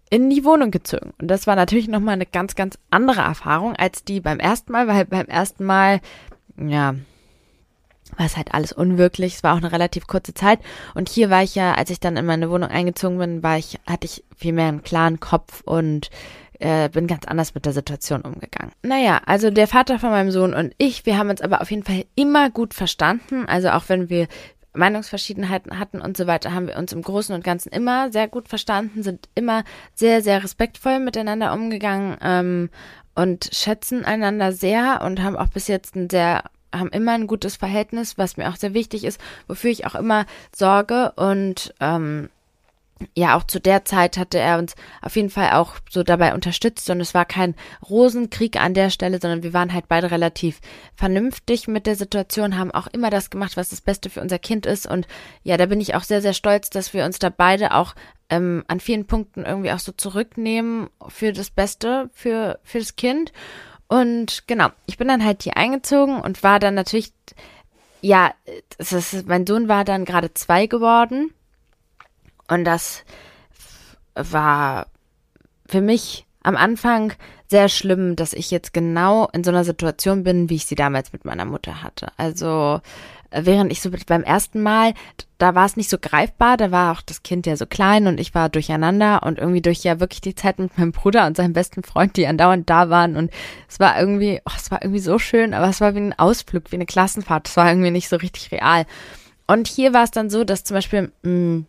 in die Wohnung gezogen. Und das war natürlich nochmal eine ganz, ganz andere Erfahrung als die beim ersten Mal, weil beim ersten Mal, ja, war es halt alles unwirklich. Es war auch eine relativ kurze Zeit. Und hier war ich ja, als ich dann in meine Wohnung eingezogen bin, war ich, hatte ich viel mehr einen klaren Kopf und äh, bin ganz anders mit der Situation umgegangen. Naja, also der Vater von meinem Sohn und ich, wir haben uns aber auf jeden Fall immer gut verstanden. Also auch wenn wir Meinungsverschiedenheiten hatten und so weiter, haben wir uns im Großen und Ganzen immer sehr gut verstanden, sind immer sehr, sehr respektvoll miteinander umgegangen ähm, und schätzen einander sehr und haben auch bis jetzt ein sehr, haben immer ein gutes Verhältnis, was mir auch sehr wichtig ist, wofür ich auch immer sorge und ähm, ja, auch zu der Zeit hatte er uns auf jeden Fall auch so dabei unterstützt und es war kein Rosenkrieg an der Stelle, sondern wir waren halt beide relativ vernünftig mit der Situation, haben auch immer das gemacht, was das Beste für unser Kind ist und ja, da bin ich auch sehr, sehr stolz, dass wir uns da beide auch ähm, an vielen Punkten irgendwie auch so zurücknehmen für das Beste, für, für das Kind und genau, ich bin dann halt hier eingezogen und war dann natürlich, ja, ist, mein Sohn war dann gerade zwei geworden und das war für mich am Anfang sehr schlimm, dass ich jetzt genau in so einer Situation bin, wie ich sie damals mit meiner Mutter hatte. Also während ich so beim ersten Mal, da war es nicht so greifbar, da war auch das Kind ja so klein und ich war durcheinander und irgendwie durch ja wirklich die Zeit mit meinem Bruder und seinem besten Freund, die andauernd da waren und es war irgendwie, oh, es war irgendwie so schön, aber es war wie ein Ausflug, wie eine Klassenfahrt, es war irgendwie nicht so richtig real. Und hier war es dann so, dass zum Beispiel mh, mm,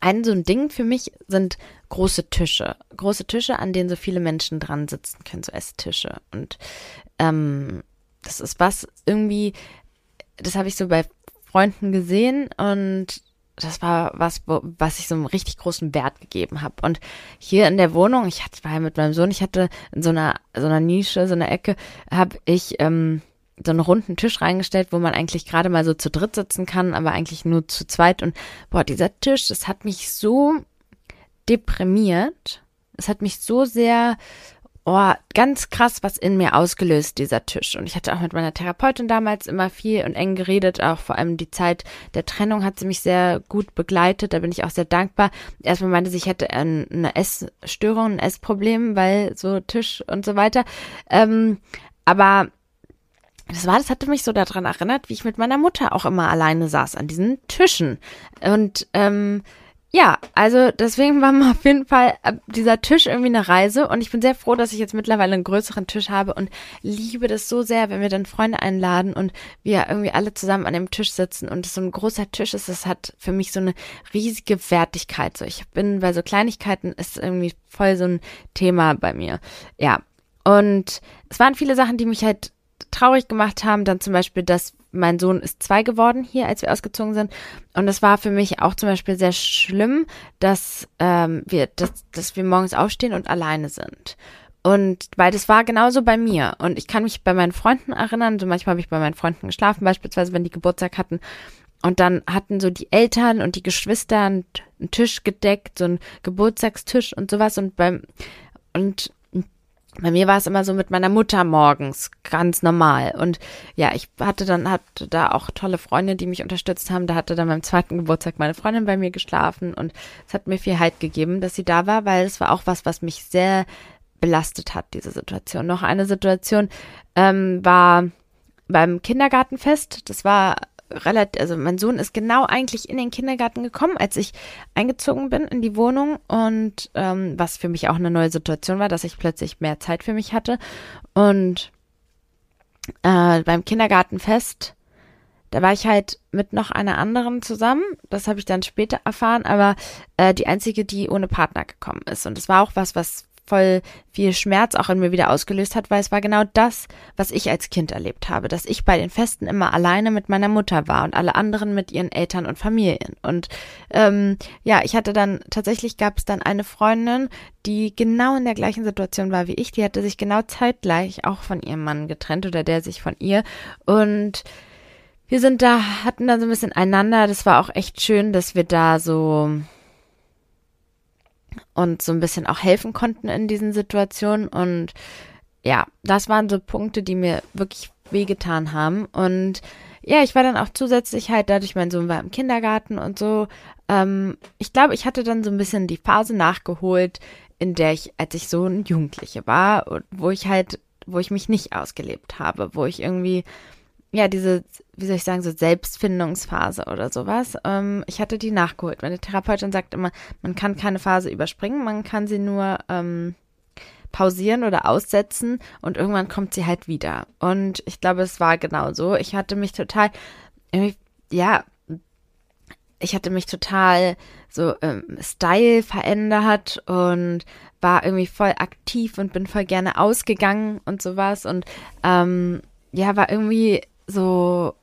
ein so ein Ding für mich sind große Tische. Große Tische, an denen so viele Menschen dran sitzen können, so Esstische. Und ähm, das ist was irgendwie, das habe ich so bei Freunden gesehen und das war was, was ich so einen richtig großen Wert gegeben habe. Und hier in der Wohnung, ich hatte, war mit meinem Sohn, ich hatte in so einer, so einer Nische, so einer Ecke, habe ich ähm, so einen runden Tisch reingestellt, wo man eigentlich gerade mal so zu dritt sitzen kann, aber eigentlich nur zu zweit. Und boah, dieser Tisch, das hat mich so deprimiert. Es hat mich so sehr, oh, ganz krass was in mir ausgelöst, dieser Tisch. Und ich hatte auch mit meiner Therapeutin damals immer viel und eng geredet. Auch vor allem die Zeit der Trennung hat sie mich sehr gut begleitet. Da bin ich auch sehr dankbar. Erstmal meinte sie, ich hätte eine Essstörung, ein Essproblem, weil so Tisch und so weiter. Ähm, aber das war, das hatte mich so daran erinnert, wie ich mit meiner Mutter auch immer alleine saß an diesen Tischen. Und ähm, ja, also deswegen war mir auf jeden Fall äh, dieser Tisch irgendwie eine Reise und ich bin sehr froh, dass ich jetzt mittlerweile einen größeren Tisch habe und liebe das so sehr, wenn wir dann Freunde einladen und wir irgendwie alle zusammen an dem Tisch sitzen und es so ein großer Tisch ist, das hat für mich so eine riesige Wertigkeit. So, ich bin bei so Kleinigkeiten ist irgendwie voll so ein Thema bei mir. Ja. Und es waren viele Sachen, die mich halt traurig gemacht haben. Dann zum Beispiel, dass mein Sohn ist zwei geworden hier, als wir ausgezogen sind. Und es war für mich auch zum Beispiel sehr schlimm, dass ähm, wir, dass, dass wir morgens aufstehen und alleine sind. Und weil das war genauso bei mir. Und ich kann mich bei meinen Freunden erinnern, so manchmal habe ich bei meinen Freunden geschlafen, beispielsweise wenn die Geburtstag hatten. Und dann hatten so die Eltern und die Geschwister einen Tisch gedeckt, so einen Geburtstagstisch und sowas. Und beim, und bei mir war es immer so mit meiner Mutter morgens, ganz normal. Und ja, ich hatte dann, hatte da auch tolle Freunde, die mich unterstützt haben. Da hatte dann beim zweiten Geburtstag meine Freundin bei mir geschlafen und es hat mir viel Halt gegeben, dass sie da war, weil es war auch was, was mich sehr belastet hat, diese Situation. Noch eine Situation ähm, war beim Kindergartenfest. Das war relativ, also mein Sohn ist genau eigentlich in den Kindergarten gekommen, als ich eingezogen bin in die Wohnung und ähm, was für mich auch eine neue Situation war, dass ich plötzlich mehr Zeit für mich hatte. Und äh, beim Kindergartenfest, da war ich halt mit noch einer anderen zusammen, das habe ich dann später erfahren, aber äh, die einzige, die ohne Partner gekommen ist. Und es war auch was, was voll viel Schmerz auch in mir wieder ausgelöst hat, weil es war genau das, was ich als Kind erlebt habe, dass ich bei den Festen immer alleine mit meiner Mutter war und alle anderen mit ihren Eltern und Familien. Und ähm, ja, ich hatte dann tatsächlich gab es dann eine Freundin, die genau in der gleichen Situation war wie ich. Die hatte sich genau zeitgleich auch von ihrem Mann getrennt oder der sich von ihr und wir sind da, hatten dann so ein bisschen einander. Das war auch echt schön, dass wir da so und so ein bisschen auch helfen konnten in diesen Situationen. Und ja, das waren so Punkte, die mir wirklich wehgetan haben. Und ja, ich war dann auch zusätzlich halt, dadurch mein Sohn war im Kindergarten und so. Ähm, ich glaube, ich hatte dann so ein bisschen die Phase nachgeholt, in der ich, als ich so ein Jugendliche war, wo ich halt, wo ich mich nicht ausgelebt habe, wo ich irgendwie ja, diese, wie soll ich sagen, so Selbstfindungsphase oder sowas. Ähm, ich hatte die nachgeholt. Meine Therapeutin sagt immer, man kann keine Phase überspringen, man kann sie nur ähm, pausieren oder aussetzen und irgendwann kommt sie halt wieder. Und ich glaube, es war genau so. Ich hatte mich total, ja, ich hatte mich total so ähm, Style verändert und war irgendwie voll aktiv und bin voll gerne ausgegangen und sowas und ähm, ja, war irgendwie so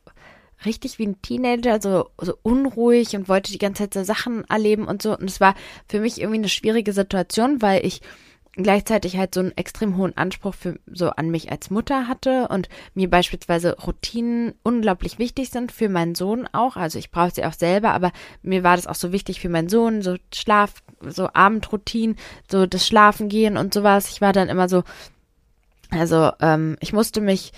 richtig wie ein Teenager, so, so unruhig und wollte die ganze Zeit so Sachen erleben und so. Und es war für mich irgendwie eine schwierige Situation, weil ich gleichzeitig halt so einen extrem hohen Anspruch für so an mich als Mutter hatte und mir beispielsweise Routinen unglaublich wichtig sind für meinen Sohn auch. Also ich brauche sie auch selber, aber mir war das auch so wichtig für meinen Sohn, so Schlaf, so Abendroutinen, so das Schlafen gehen und sowas. Ich war dann immer so, also ähm, ich musste mich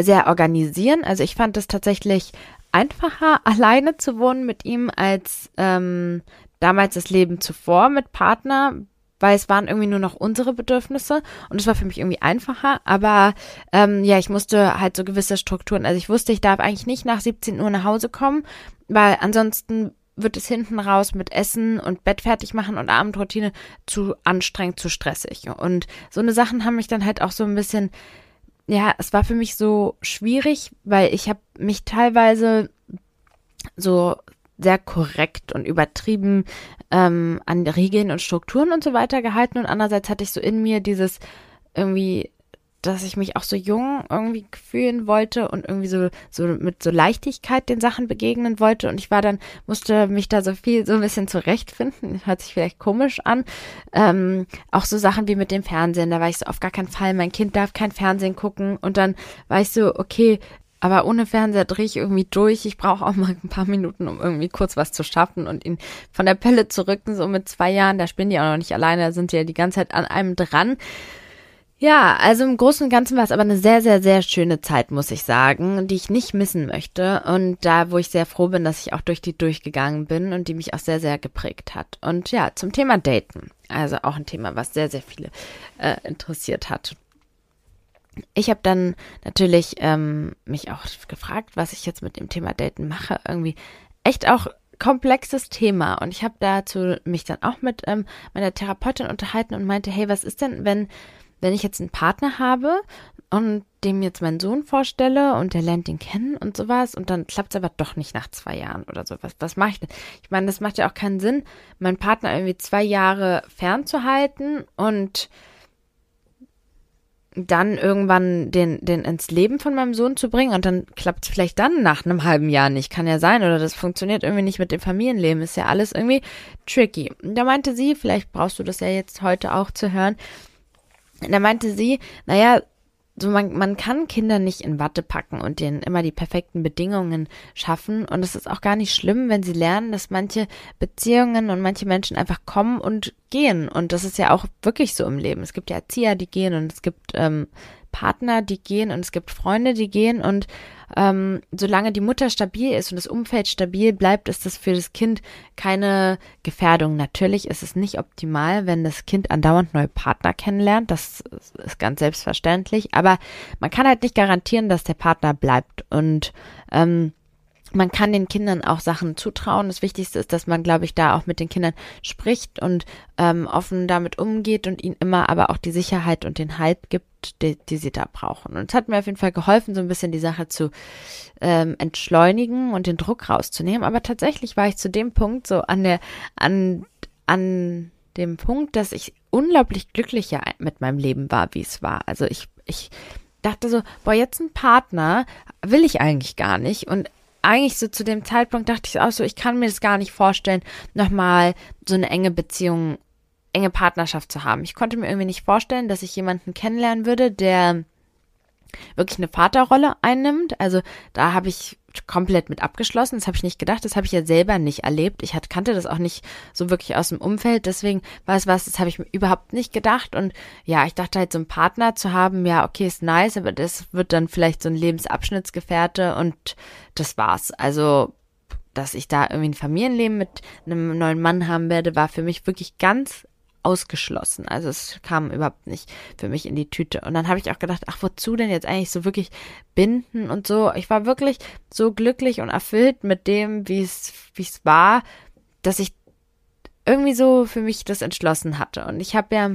sehr organisieren. Also ich fand es tatsächlich einfacher, alleine zu wohnen mit ihm, als ähm, damals das Leben zuvor mit Partner, weil es waren irgendwie nur noch unsere Bedürfnisse und es war für mich irgendwie einfacher. Aber ähm, ja, ich musste halt so gewisse Strukturen. Also ich wusste, ich darf eigentlich nicht nach 17 Uhr nach Hause kommen, weil ansonsten wird es hinten raus mit Essen und Bett fertig machen und Abendroutine zu anstrengend, zu stressig. Und so eine Sachen haben mich dann halt auch so ein bisschen ja, es war für mich so schwierig, weil ich habe mich teilweise so sehr korrekt und übertrieben ähm, an Regeln und Strukturen und so weiter gehalten. Und andererseits hatte ich so in mir dieses irgendwie dass ich mich auch so jung irgendwie fühlen wollte und irgendwie so, so mit so Leichtigkeit den Sachen begegnen wollte. Und ich war dann, musste mich da so viel, so ein bisschen zurechtfinden. Hört sich vielleicht komisch an. Ähm, auch so Sachen wie mit dem Fernsehen. Da war ich so auf gar keinen Fall, mein Kind darf kein Fernsehen gucken. Und dann war ich so, okay, aber ohne Fernseher drehe ich irgendwie durch. Ich brauche auch mal ein paar Minuten, um irgendwie kurz was zu schaffen und ihn von der Pelle zu rücken. So mit zwei Jahren, da spielen die auch noch nicht alleine, da sind die ja die ganze Zeit an einem dran. Ja, also im Großen und Ganzen war es aber eine sehr, sehr, sehr schöne Zeit, muss ich sagen, die ich nicht missen möchte und da, wo ich sehr froh bin, dass ich auch durch die durchgegangen bin und die mich auch sehr, sehr geprägt hat. Und ja, zum Thema Daten, also auch ein Thema, was sehr, sehr viele äh, interessiert hat. Ich habe dann natürlich ähm, mich auch gefragt, was ich jetzt mit dem Thema Daten mache. Irgendwie echt auch komplexes Thema und ich habe dazu mich dann auch mit ähm, meiner Therapeutin unterhalten und meinte, hey, was ist denn, wenn wenn ich jetzt einen Partner habe und dem jetzt meinen Sohn vorstelle und der lernt ihn kennen und sowas und dann klappt es aber doch nicht nach zwei Jahren oder sowas. Was mache ich denn? Ich meine, das macht ja auch keinen Sinn, meinen Partner irgendwie zwei Jahre fernzuhalten und dann irgendwann den, den ins Leben von meinem Sohn zu bringen und dann klappt es vielleicht dann nach einem halben Jahr nicht. Kann ja sein. Oder das funktioniert irgendwie nicht mit dem Familienleben. Ist ja alles irgendwie tricky. Da meinte sie, vielleicht brauchst du das ja jetzt heute auch zu hören, und da meinte sie, naja, so man, man kann Kinder nicht in Watte packen und denen immer die perfekten Bedingungen schaffen. Und es ist auch gar nicht schlimm, wenn sie lernen, dass manche Beziehungen und manche Menschen einfach kommen und gehen. Und das ist ja auch wirklich so im Leben. Es gibt ja Erzieher, die gehen und es gibt ähm, Partner, die gehen und es gibt Freunde, die gehen und ähm, solange die Mutter stabil ist und das Umfeld stabil bleibt, ist das für das Kind keine Gefährdung. Natürlich ist es nicht optimal, wenn das Kind andauernd neue Partner kennenlernt. Das ist ganz selbstverständlich. Aber man kann halt nicht garantieren, dass der Partner bleibt. Und ähm, man kann den Kindern auch Sachen zutrauen. Das Wichtigste ist, dass man, glaube ich, da auch mit den Kindern spricht und ähm, offen damit umgeht und ihnen immer aber auch die Sicherheit und den Halt gibt, die, die sie da brauchen. Und es hat mir auf jeden Fall geholfen, so ein bisschen die Sache zu ähm, entschleunigen und den Druck rauszunehmen. Aber tatsächlich war ich zu dem Punkt so an der, an, an dem Punkt, dass ich unglaublich glücklich ja mit meinem Leben war, wie es war. Also ich, ich dachte so, boah, jetzt ein Partner will ich eigentlich gar nicht. Und eigentlich so zu dem Zeitpunkt dachte ich auch so, ich kann mir das gar nicht vorstellen, nochmal so eine enge Beziehung, enge Partnerschaft zu haben. Ich konnte mir irgendwie nicht vorstellen, dass ich jemanden kennenlernen würde, der wirklich eine Vaterrolle einnimmt. Also da habe ich komplett mit abgeschlossen. Das habe ich nicht gedacht. Das habe ich ja selber nicht erlebt. Ich hatte, kannte das auch nicht so wirklich aus dem Umfeld. Deswegen war es was, das habe ich mir überhaupt nicht gedacht. Und ja, ich dachte halt, so einen Partner zu haben, ja, okay, ist nice, aber das wird dann vielleicht so ein Lebensabschnittsgefährte und das war's. Also dass ich da irgendwie ein Familienleben mit einem neuen Mann haben werde, war für mich wirklich ganz ausgeschlossen. Also es kam überhaupt nicht für mich in die Tüte. Und dann habe ich auch gedacht, ach, wozu denn jetzt eigentlich so wirklich binden und so. Ich war wirklich so glücklich und erfüllt mit dem, wie es, wie es war, dass ich irgendwie so für mich das entschlossen hatte. Und ich habe ja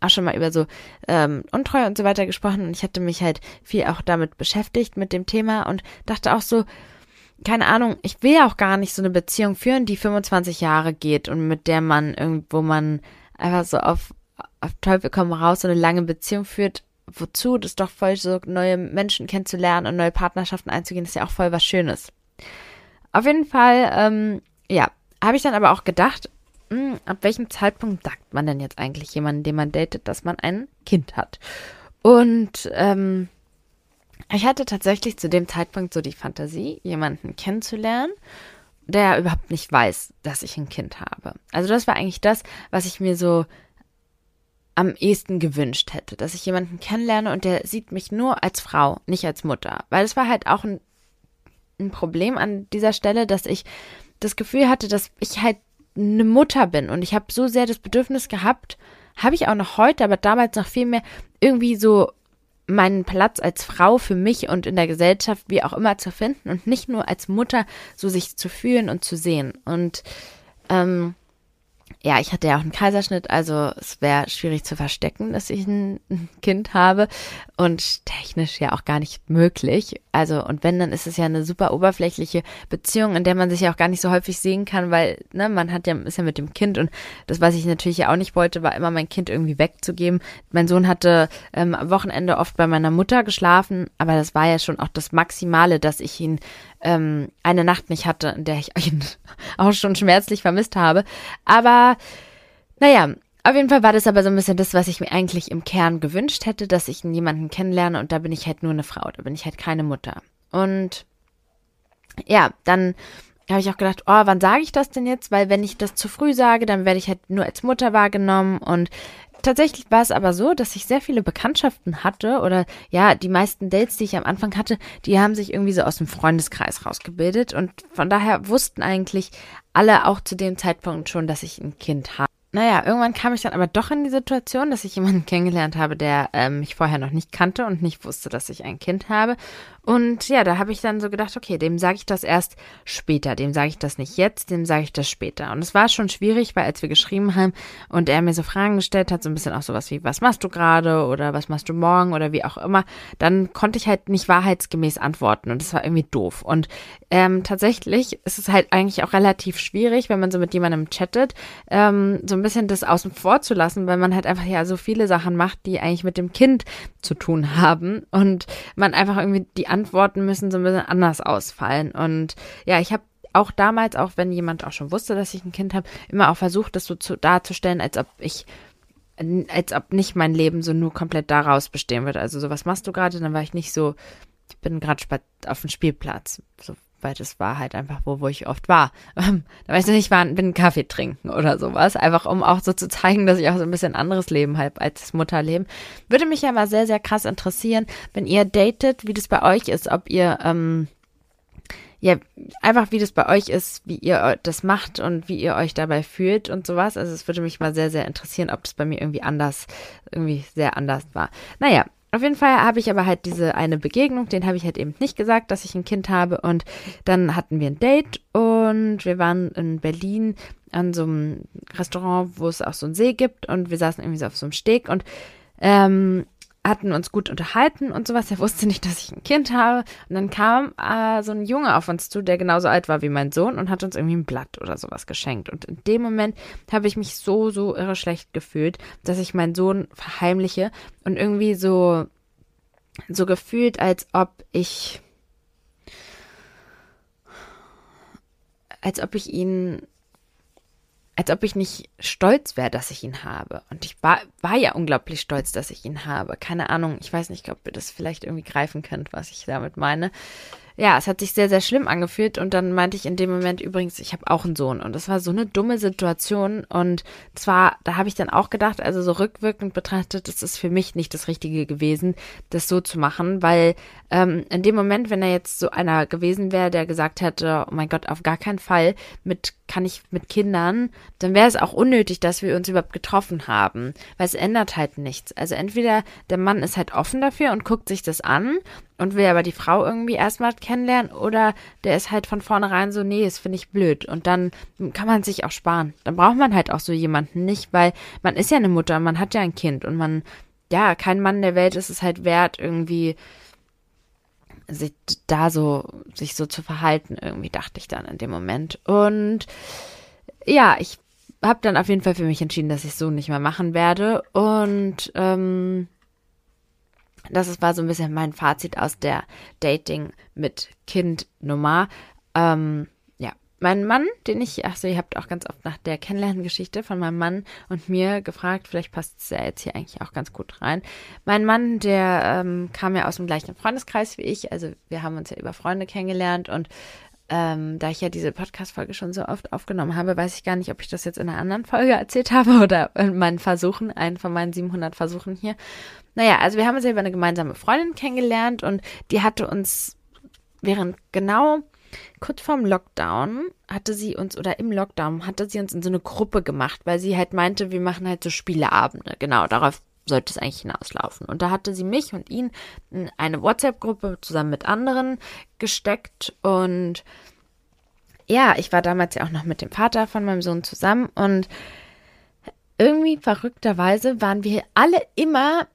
auch schon mal über so ähm, Untreue und so weiter gesprochen und ich hatte mich halt viel auch damit beschäftigt mit dem Thema und dachte auch so, keine Ahnung, ich will ja auch gar nicht so eine Beziehung führen, die 25 Jahre geht und mit der man irgendwo man einfach so auf, auf Teufel komm raus so eine lange Beziehung führt. Wozu? Das ist doch voll so neue Menschen kennenzulernen und neue Partnerschaften einzugehen, ist ja auch voll was Schönes. Auf jeden Fall, ähm, ja, habe ich dann aber auch gedacht, mh, hm, ab welchem Zeitpunkt sagt man denn jetzt eigentlich jemanden, den man datet, dass man ein Kind hat? Und ähm, ich hatte tatsächlich zu dem Zeitpunkt so die Fantasie, jemanden kennenzulernen, der überhaupt nicht weiß, dass ich ein Kind habe. Also das war eigentlich das, was ich mir so am ehesten gewünscht hätte, dass ich jemanden kennenlerne und der sieht mich nur als Frau, nicht als Mutter. Weil es war halt auch ein, ein Problem an dieser Stelle, dass ich das Gefühl hatte, dass ich halt eine Mutter bin und ich habe so sehr das Bedürfnis gehabt, habe ich auch noch heute, aber damals noch viel mehr, irgendwie so meinen Platz als Frau für mich und in der Gesellschaft wie auch immer zu finden und nicht nur als Mutter so sich zu fühlen und zu sehen. Und ähm, ja, ich hatte ja auch einen Kaiserschnitt, also es wäre schwierig zu verstecken, dass ich ein, Kind habe und technisch ja auch gar nicht möglich. Also und wenn, dann ist es ja eine super oberflächliche Beziehung, in der man sich ja auch gar nicht so häufig sehen kann, weil ne, man hat ja ist ja mit dem Kind und das, was ich natürlich ja auch nicht wollte, war immer mein Kind irgendwie wegzugeben. Mein Sohn hatte ähm, am Wochenende oft bei meiner Mutter geschlafen, aber das war ja schon auch das Maximale, dass ich ihn ähm, eine Nacht nicht hatte, in der ich ihn auch schon schmerzlich vermisst habe. Aber naja, auf jeden Fall war das aber so ein bisschen das, was ich mir eigentlich im Kern gewünscht hätte, dass ich jemanden kennenlerne und da bin ich halt nur eine Frau, da bin ich halt keine Mutter. Und ja, dann habe ich auch gedacht, oh, wann sage ich das denn jetzt? Weil wenn ich das zu früh sage, dann werde ich halt nur als Mutter wahrgenommen und Tatsächlich war es aber so, dass ich sehr viele Bekanntschaften hatte oder ja, die meisten Dates, die ich am Anfang hatte, die haben sich irgendwie so aus dem Freundeskreis rausgebildet und von daher wussten eigentlich alle auch zu dem Zeitpunkt schon, dass ich ein Kind habe. Naja, irgendwann kam ich dann aber doch in die Situation, dass ich jemanden kennengelernt habe, der ähm, mich vorher noch nicht kannte und nicht wusste, dass ich ein Kind habe. Und ja, da habe ich dann so gedacht, okay, dem sage ich das erst später, dem sage ich das nicht jetzt, dem sage ich das später. Und es war schon schwierig, weil als wir geschrieben haben und er mir so Fragen gestellt hat, so ein bisschen auch sowas wie, was machst du gerade oder was machst du morgen oder wie auch immer, dann konnte ich halt nicht wahrheitsgemäß antworten und das war irgendwie doof. Und ähm, tatsächlich ist es halt eigentlich auch relativ schwierig, wenn man so mit jemandem chattet, ähm, so ein bisschen das außen vor zu lassen, weil man halt einfach ja so viele Sachen macht, die eigentlich mit dem Kind zu tun haben und man einfach irgendwie die Antworten müssen so ein bisschen anders ausfallen. Und ja, ich habe auch damals, auch wenn jemand auch schon wusste, dass ich ein Kind habe, immer auch versucht, das so zu, darzustellen, als ob ich als ob nicht mein Leben so nur komplett daraus bestehen würde. Also so, was machst du gerade? Dann war ich nicht so, ich bin gerade auf dem Spielplatz. So weil das war halt einfach wo, wo ich oft war. Ähm, da weiß ich nicht, war, bin Kaffee trinken oder sowas, einfach um auch so zu zeigen, dass ich auch so ein bisschen anderes Leben habe als das Mutterleben. Würde mich ja mal sehr, sehr krass interessieren, wenn ihr datet, wie das bei euch ist, ob ihr, ähm, ja, einfach wie das bei euch ist, wie ihr das macht und wie ihr euch dabei fühlt und sowas. Also es würde mich mal sehr, sehr interessieren, ob das bei mir irgendwie anders, irgendwie sehr anders war. Naja, auf jeden Fall habe ich aber halt diese eine Begegnung, den habe ich halt eben nicht gesagt, dass ich ein Kind habe. Und dann hatten wir ein Date und wir waren in Berlin an so einem Restaurant, wo es auch so einen See gibt und wir saßen irgendwie so auf so einem Steg und ähm, hatten uns gut unterhalten und sowas. Er wusste nicht, dass ich ein Kind habe. Und dann kam äh, so ein Junge auf uns zu, der genauso alt war wie mein Sohn und hat uns irgendwie ein Blatt oder sowas geschenkt. Und in dem Moment habe ich mich so, so irre schlecht gefühlt, dass ich meinen Sohn verheimliche und irgendwie so, so gefühlt, als ob ich, als ob ich ihn als ob ich nicht stolz wäre, dass ich ihn habe. Und ich war, war ja unglaublich stolz, dass ich ihn habe. Keine Ahnung, ich weiß nicht, ob ihr das vielleicht irgendwie greifen könnt, was ich damit meine ja, es hat sich sehr, sehr schlimm angefühlt und dann meinte ich in dem Moment übrigens, ich habe auch einen Sohn und das war so eine dumme Situation und zwar, da habe ich dann auch gedacht, also so rückwirkend betrachtet, das ist für mich nicht das Richtige gewesen, das so zu machen, weil ähm, in dem Moment, wenn er jetzt so einer gewesen wäre, der gesagt hätte, oh mein Gott, auf gar keinen Fall mit kann ich mit Kindern, dann wäre es auch unnötig, dass wir uns überhaupt getroffen haben, weil es ändert halt nichts. Also entweder der Mann ist halt offen dafür und guckt sich das an und will aber die Frau irgendwie erstmal kennenlernen oder der ist halt von vornherein so, nee, das finde ich blöd und dann kann man sich auch sparen. Dann braucht man halt auch so jemanden nicht, weil man ist ja eine Mutter, man hat ja ein Kind und man, ja, kein Mann der Welt ist es halt wert, irgendwie sich da so, sich so zu verhalten, irgendwie dachte ich dann in dem Moment. Und ja, ich habe dann auf jeden Fall für mich entschieden, dass ich so nicht mehr machen werde und ähm, das war so ein bisschen mein Fazit aus der Dating mit Kind Nummer. Ähm, mein Mann, den ich, achso, ihr habt auch ganz oft nach der Kennenlerngeschichte von meinem Mann und mir gefragt, vielleicht passt es ja jetzt hier eigentlich auch ganz gut rein. Mein Mann, der ähm, kam ja aus dem gleichen Freundeskreis wie ich, also wir haben uns ja über Freunde kennengelernt und ähm, da ich ja diese Podcast-Folge schon so oft aufgenommen habe, weiß ich gar nicht, ob ich das jetzt in einer anderen Folge erzählt habe oder in meinen Versuchen, einen von meinen 700 Versuchen hier. Naja, also wir haben uns ja über eine gemeinsame Freundin kennengelernt und die hatte uns während genau kurz vorm Lockdown hatte sie uns oder im Lockdown hatte sie uns in so eine Gruppe gemacht, weil sie halt meinte, wir machen halt so Spieleabende. Genau, darauf sollte es eigentlich hinauslaufen. Und da hatte sie mich und ihn in eine WhatsApp-Gruppe zusammen mit anderen gesteckt und ja, ich war damals ja auch noch mit dem Vater von meinem Sohn zusammen und irgendwie verrückterweise waren wir alle immer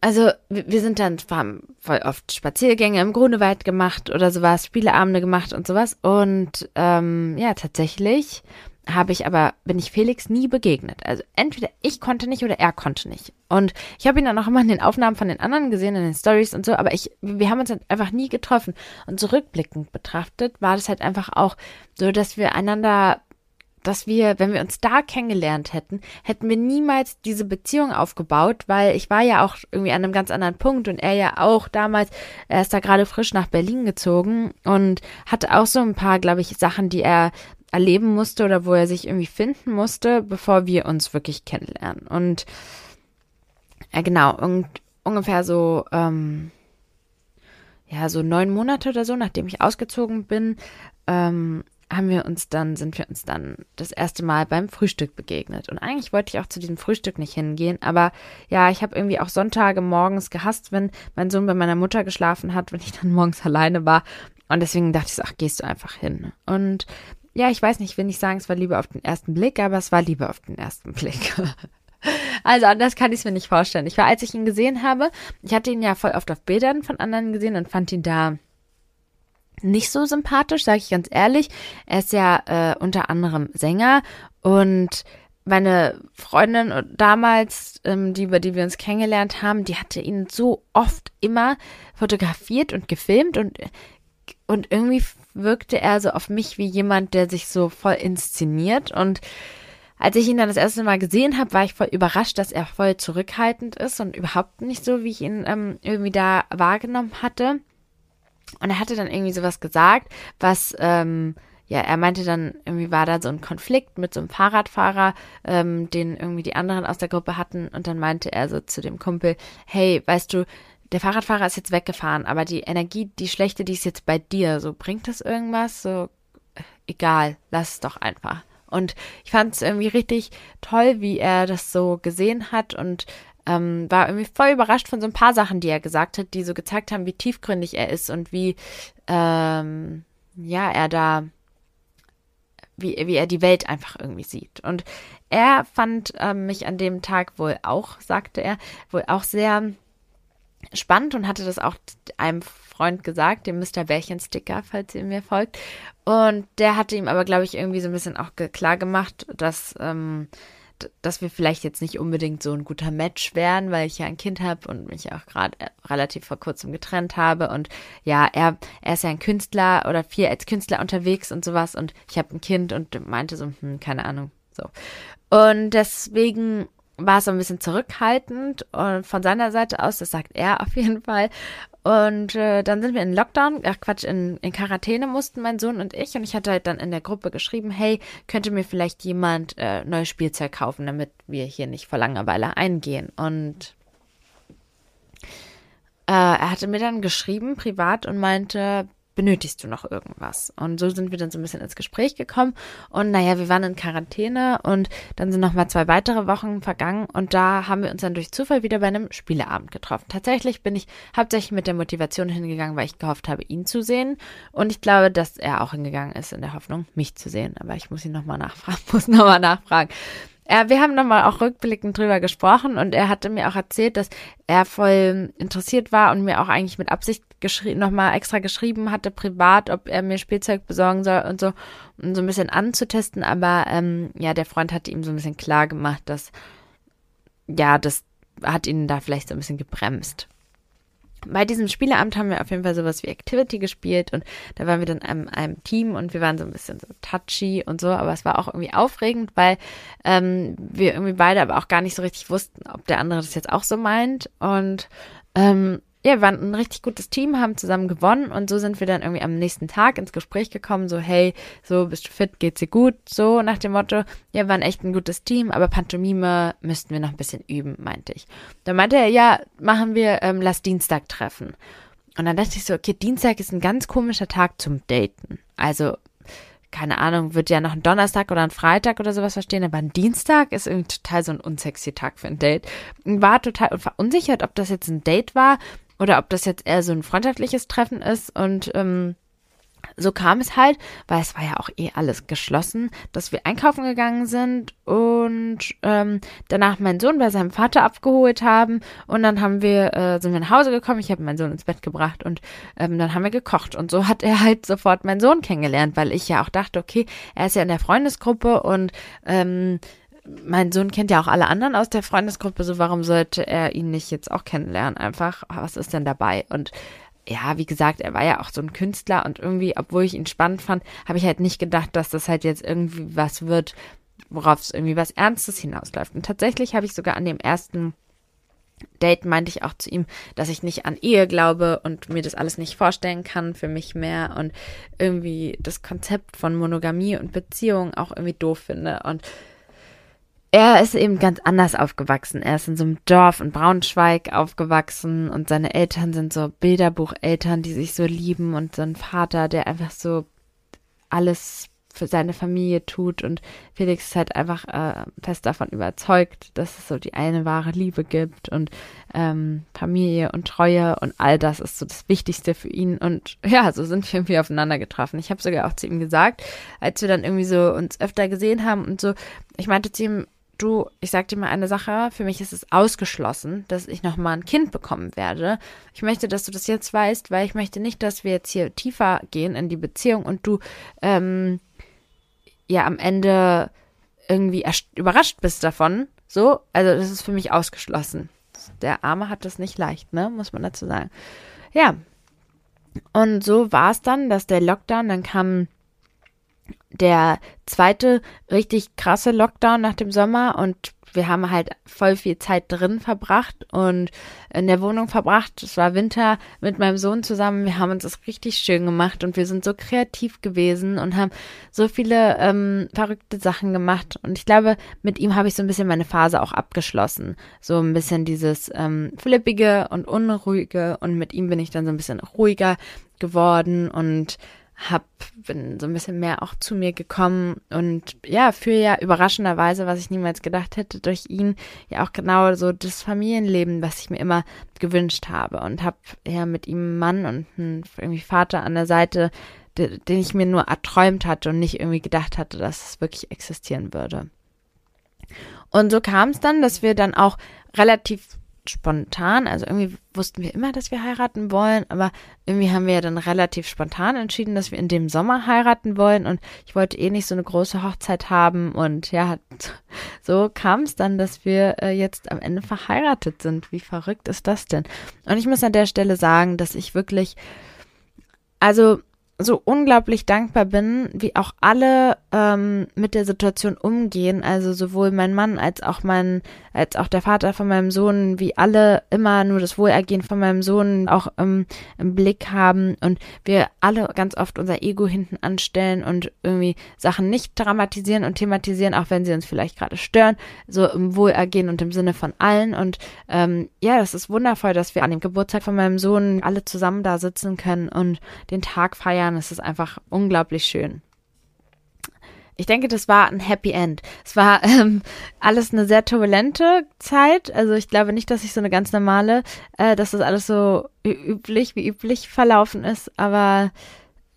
also wir sind dann, haben voll oft Spaziergänge im Grunewald gemacht oder sowas, Spieleabende gemacht und sowas. Und ähm, ja, tatsächlich habe ich aber, bin ich Felix nie begegnet. Also entweder ich konnte nicht oder er konnte nicht. Und ich habe ihn dann auch immer in den Aufnahmen von den anderen gesehen, in den Stories und so, aber ich, wir haben uns halt einfach nie getroffen. Und zurückblickend betrachtet war das halt einfach auch so, dass wir einander dass wir, wenn wir uns da kennengelernt hätten, hätten wir niemals diese Beziehung aufgebaut, weil ich war ja auch irgendwie an einem ganz anderen Punkt und er ja auch damals, er ist da gerade frisch nach Berlin gezogen und hatte auch so ein paar, glaube ich, Sachen, die er erleben musste oder wo er sich irgendwie finden musste, bevor wir uns wirklich kennenlernen. Und ja, genau, und ungefähr so, ähm, ja, so neun Monate oder so, nachdem ich ausgezogen bin, ähm, haben wir uns dann, sind wir uns dann das erste Mal beim Frühstück begegnet. Und eigentlich wollte ich auch zu diesem Frühstück nicht hingehen, aber ja, ich habe irgendwie auch Sonntage morgens gehasst, wenn mein Sohn bei meiner Mutter geschlafen hat, wenn ich dann morgens alleine war. Und deswegen dachte ich so, ach, gehst du einfach hin. Und ja, ich weiß nicht, ich will nicht sagen, es war Liebe auf den ersten Blick, aber es war Liebe auf den ersten Blick. Also anders kann ich es mir nicht vorstellen. Ich war, als ich ihn gesehen habe, ich hatte ihn ja voll oft auf Bildern von anderen gesehen und fand ihn da nicht so sympathisch, sage ich ganz ehrlich. Er ist ja äh, unter anderem Sänger und meine Freundin damals, ähm, die über die wir uns kennengelernt haben, die hatte ihn so oft immer fotografiert und gefilmt und und irgendwie wirkte er so auf mich wie jemand, der sich so voll inszeniert und als ich ihn dann das erste Mal gesehen habe, war ich voll überrascht, dass er voll zurückhaltend ist und überhaupt nicht so, wie ich ihn ähm, irgendwie da wahrgenommen hatte. Und er hatte dann irgendwie sowas gesagt, was, ähm, ja, er meinte dann, irgendwie war da so ein Konflikt mit so einem Fahrradfahrer, ähm, den irgendwie die anderen aus der Gruppe hatten. Und dann meinte er so zu dem Kumpel, hey, weißt du, der Fahrradfahrer ist jetzt weggefahren, aber die Energie, die schlechte, die ist jetzt bei dir. So, bringt das irgendwas? So, egal, lass es doch einfach. Und ich fand es irgendwie richtig toll, wie er das so gesehen hat und ähm, war irgendwie voll überrascht von so ein paar Sachen, die er gesagt hat, die so gezeigt haben, wie tiefgründig er ist und wie, ähm, ja, er da, wie, wie er die Welt einfach irgendwie sieht. Und er fand ähm, mich an dem Tag wohl auch, sagte er, wohl auch sehr spannend und hatte das auch einem Freund gesagt, dem Mr. Bärchen-Sticker, falls ihr mir folgt. Und der hatte ihm aber, glaube ich, irgendwie so ein bisschen auch klar gemacht, dass, ähm, dass wir vielleicht jetzt nicht unbedingt so ein guter Match wären, weil ich ja ein Kind habe und mich auch gerade äh, relativ vor kurzem getrennt habe. Und ja, er, er ist ja ein Künstler oder viel als Künstler unterwegs und sowas. Und ich habe ein Kind und meinte so, hm, keine Ahnung, so. Und deswegen war so ein bisschen zurückhaltend und von seiner Seite aus, das sagt er auf jeden Fall. Und äh, dann sind wir in Lockdown, ach Quatsch, in, in Quarantäne mussten mein Sohn und ich. Und ich hatte halt dann in der Gruppe geschrieben, hey, könnte mir vielleicht jemand äh, neues Spielzeug kaufen, damit wir hier nicht vor Langeweile eingehen. Und äh, er hatte mir dann geschrieben, privat, und meinte, benötigst du noch irgendwas? Und so sind wir dann so ein bisschen ins Gespräch gekommen. Und naja, wir waren in Quarantäne und dann sind noch mal zwei weitere Wochen vergangen und da haben wir uns dann durch Zufall wieder bei einem Spieleabend getroffen. Tatsächlich bin ich hauptsächlich mit der Motivation hingegangen, weil ich gehofft habe, ihn zu sehen. Und ich glaube, dass er auch hingegangen ist in der Hoffnung, mich zu sehen. Aber ich muss ihn noch mal nachfragen, muss noch mal nachfragen. Ja, wir haben nochmal auch rückblickend drüber gesprochen und er hatte mir auch erzählt, dass er voll interessiert war und mir auch eigentlich mit Absicht nochmal extra geschrieben hatte, privat, ob er mir Spielzeug besorgen soll und so, um so ein bisschen anzutesten. Aber ähm, ja, der Freund hatte ihm so ein bisschen klar gemacht, dass ja, das hat ihn da vielleicht so ein bisschen gebremst bei diesem Spieleamt haben wir auf jeden Fall sowas wie Activity gespielt und da waren wir dann einem, einem Team und wir waren so ein bisschen so touchy und so, aber es war auch irgendwie aufregend, weil ähm, wir irgendwie beide aber auch gar nicht so richtig wussten, ob der andere das jetzt auch so meint und ähm, ja, wir waren ein richtig gutes Team, haben zusammen gewonnen und so sind wir dann irgendwie am nächsten Tag ins Gespräch gekommen, so hey, so bist du fit, geht's dir gut, so nach dem Motto, ja, wir waren echt ein gutes Team, aber Pantomime müssten wir noch ein bisschen üben, meinte ich. Dann meinte er, ja, machen wir, ähm, lass Dienstag treffen. Und dann dachte ich so, okay, Dienstag ist ein ganz komischer Tag zum Daten. Also, keine Ahnung, wird ja noch ein Donnerstag oder ein Freitag oder sowas verstehen, aber ein Dienstag ist irgendwie total so ein unsexy Tag für ein Date. War total verunsichert, ob das jetzt ein Date war oder ob das jetzt eher so ein freundschaftliches Treffen ist. Und ähm, so kam es halt, weil es war ja auch eh alles geschlossen, dass wir einkaufen gegangen sind. Und ähm, danach meinen Sohn bei seinem Vater abgeholt haben. Und dann haben wir äh, sind wir nach Hause gekommen. Ich habe meinen Sohn ins Bett gebracht und ähm, dann haben wir gekocht. Und so hat er halt sofort meinen Sohn kennengelernt, weil ich ja auch dachte, okay, er ist ja in der Freundesgruppe. Und ähm, mein Sohn kennt ja auch alle anderen aus der Freundesgruppe, so warum sollte er ihn nicht jetzt auch kennenlernen? Einfach, was ist denn dabei? Und ja, wie gesagt, er war ja auch so ein Künstler und irgendwie, obwohl ich ihn spannend fand, habe ich halt nicht gedacht, dass das halt jetzt irgendwie was wird, worauf es irgendwie was Ernstes hinausläuft. Und tatsächlich habe ich sogar an dem ersten Date meinte ich auch zu ihm, dass ich nicht an Ehe glaube und mir das alles nicht vorstellen kann für mich mehr und irgendwie das Konzept von Monogamie und Beziehung auch irgendwie doof finde und er ist eben ganz anders aufgewachsen. Er ist in so einem Dorf in Braunschweig aufgewachsen und seine Eltern sind so Bilderbucheltern, die sich so lieben und so ein Vater, der einfach so alles für seine Familie tut und Felix ist halt einfach äh, fest davon überzeugt, dass es so die eine wahre Liebe gibt und ähm, Familie und Treue und all das ist so das Wichtigste für ihn und ja, so sind wir irgendwie aufeinander getroffen. Ich habe sogar auch zu ihm gesagt, als wir dann irgendwie so uns öfter gesehen haben und so, ich meinte zu ihm, du, ich sag dir mal eine Sache, für mich ist es ausgeschlossen, dass ich nochmal ein Kind bekommen werde. Ich möchte, dass du das jetzt weißt, weil ich möchte nicht, dass wir jetzt hier tiefer gehen in die Beziehung und du ähm, ja am Ende irgendwie überrascht bist davon. So, also das ist für mich ausgeschlossen. Der Arme hat das nicht leicht, ne, muss man dazu sagen. Ja. Und so war es dann, dass der Lockdown, dann kam der zweite richtig krasse Lockdown nach dem Sommer und wir haben halt voll viel Zeit drin verbracht und in der Wohnung verbracht. Es war Winter mit meinem Sohn zusammen. Wir haben uns das richtig schön gemacht und wir sind so kreativ gewesen und haben so viele ähm, verrückte Sachen gemacht. Und ich glaube, mit ihm habe ich so ein bisschen meine Phase auch abgeschlossen. So ein bisschen dieses ähm, flippige und unruhige und mit ihm bin ich dann so ein bisschen ruhiger geworden und hab, bin so ein bisschen mehr auch zu mir gekommen und ja, für ja überraschenderweise, was ich niemals gedacht hätte, durch ihn ja auch genau so das Familienleben, was ich mir immer gewünscht habe und hab ja mit ihm einen Mann und einen irgendwie Vater an der Seite, den, ich mir nur erträumt hatte und nicht irgendwie gedacht hatte, dass es wirklich existieren würde. Und so kam es dann, dass wir dann auch relativ spontan. Also irgendwie wussten wir immer, dass wir heiraten wollen, aber irgendwie haben wir ja dann relativ spontan entschieden, dass wir in dem Sommer heiraten wollen und ich wollte eh nicht so eine große Hochzeit haben und ja, so kam es dann, dass wir äh, jetzt am Ende verheiratet sind. Wie verrückt ist das denn? Und ich muss an der Stelle sagen, dass ich wirklich, also so unglaublich dankbar bin, wie auch alle ähm, mit der Situation umgehen. Also sowohl mein Mann als auch mein, als auch der Vater von meinem Sohn, wie alle immer nur das Wohlergehen von meinem Sohn auch ähm, im Blick haben und wir alle ganz oft unser Ego hinten anstellen und irgendwie Sachen nicht dramatisieren und thematisieren, auch wenn sie uns vielleicht gerade stören, so im Wohlergehen und im Sinne von allen. Und ähm, ja, das ist wundervoll, dass wir an dem Geburtstag von meinem Sohn alle zusammen da sitzen können und den Tag feiern. Es ist einfach unglaublich schön. Ich denke, das war ein Happy End. Es war ähm, alles eine sehr turbulente Zeit. Also ich glaube nicht, dass ich so eine ganz normale, äh, dass das alles so üblich wie üblich verlaufen ist. Aber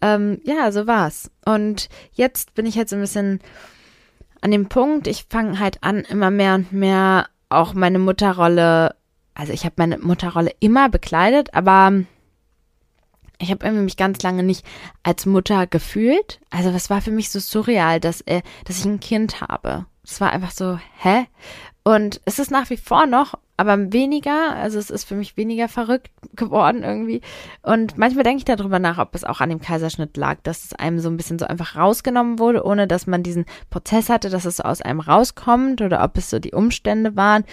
ähm, ja, so war's. Und jetzt bin ich jetzt ein bisschen an dem Punkt. Ich fange halt an, immer mehr und mehr auch meine Mutterrolle. Also ich habe meine Mutterrolle immer bekleidet, aber ich habe mich ganz lange nicht als Mutter gefühlt. Also was war für mich so surreal, dass, äh, dass ich ein Kind habe. Es war einfach so, hä? Und es ist nach wie vor noch, aber weniger, also es ist für mich weniger verrückt geworden irgendwie. Und manchmal denke ich darüber nach, ob es auch an dem Kaiserschnitt lag, dass es einem so ein bisschen so einfach rausgenommen wurde, ohne dass man diesen Prozess hatte, dass es so aus einem rauskommt oder ob es so die Umstände waren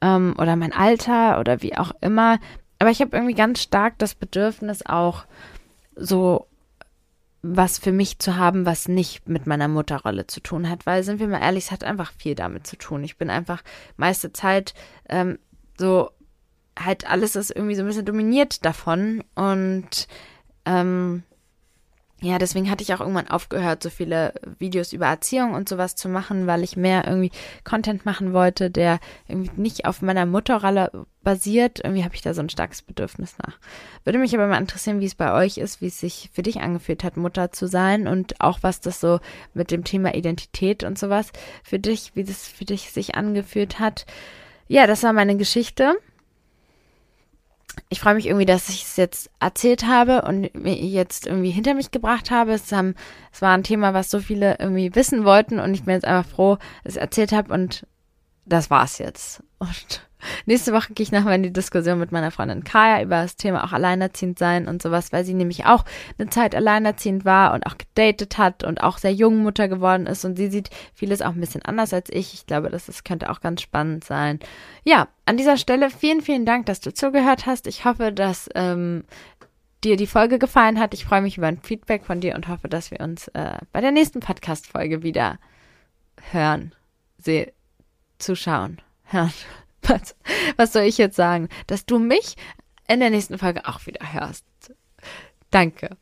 ähm, oder mein Alter oder wie auch immer. Aber ich habe irgendwie ganz stark das Bedürfnis auch so was für mich zu haben, was nicht mit meiner Mutterrolle zu tun hat, weil sind wir mal ehrlich, es hat einfach viel damit zu tun. Ich bin einfach meiste Zeit ähm, so halt alles ist irgendwie so ein bisschen dominiert davon und ähm, ja, deswegen hatte ich auch irgendwann aufgehört, so viele Videos über Erziehung und sowas zu machen, weil ich mehr irgendwie Content machen wollte, der irgendwie nicht auf meiner Mutterrolle basiert. Irgendwie habe ich da so ein starkes Bedürfnis nach. Würde mich aber mal interessieren, wie es bei euch ist, wie es sich für dich angefühlt hat, Mutter zu sein und auch was das so mit dem Thema Identität und sowas für dich, wie das für dich sich angefühlt hat. Ja, das war meine Geschichte ich freue mich irgendwie, dass ich es jetzt erzählt habe und jetzt irgendwie hinter mich gebracht habe. Es, haben, es war ein Thema, was so viele irgendwie wissen wollten und ich bin jetzt einfach froh, dass ich es erzählt habe und das war's jetzt. Und Nächste Woche gehe ich nochmal in die Diskussion mit meiner Freundin Kaya über das Thema auch alleinerziehend sein und sowas, weil sie nämlich auch eine Zeit alleinerziehend war und auch gedatet hat und auch sehr jung Mutter geworden ist und sie sieht vieles auch ein bisschen anders als ich. Ich glaube, das, das könnte auch ganz spannend sein. Ja, an dieser Stelle vielen, vielen Dank, dass du zugehört hast. Ich hoffe, dass ähm, dir die Folge gefallen hat. Ich freue mich über ein Feedback von dir und hoffe, dass wir uns äh, bei der nächsten Podcast-Folge wieder hören, sehen, zuschauen, hören. Was, was soll ich jetzt sagen? Dass du mich in der nächsten Folge auch wieder hörst. Danke.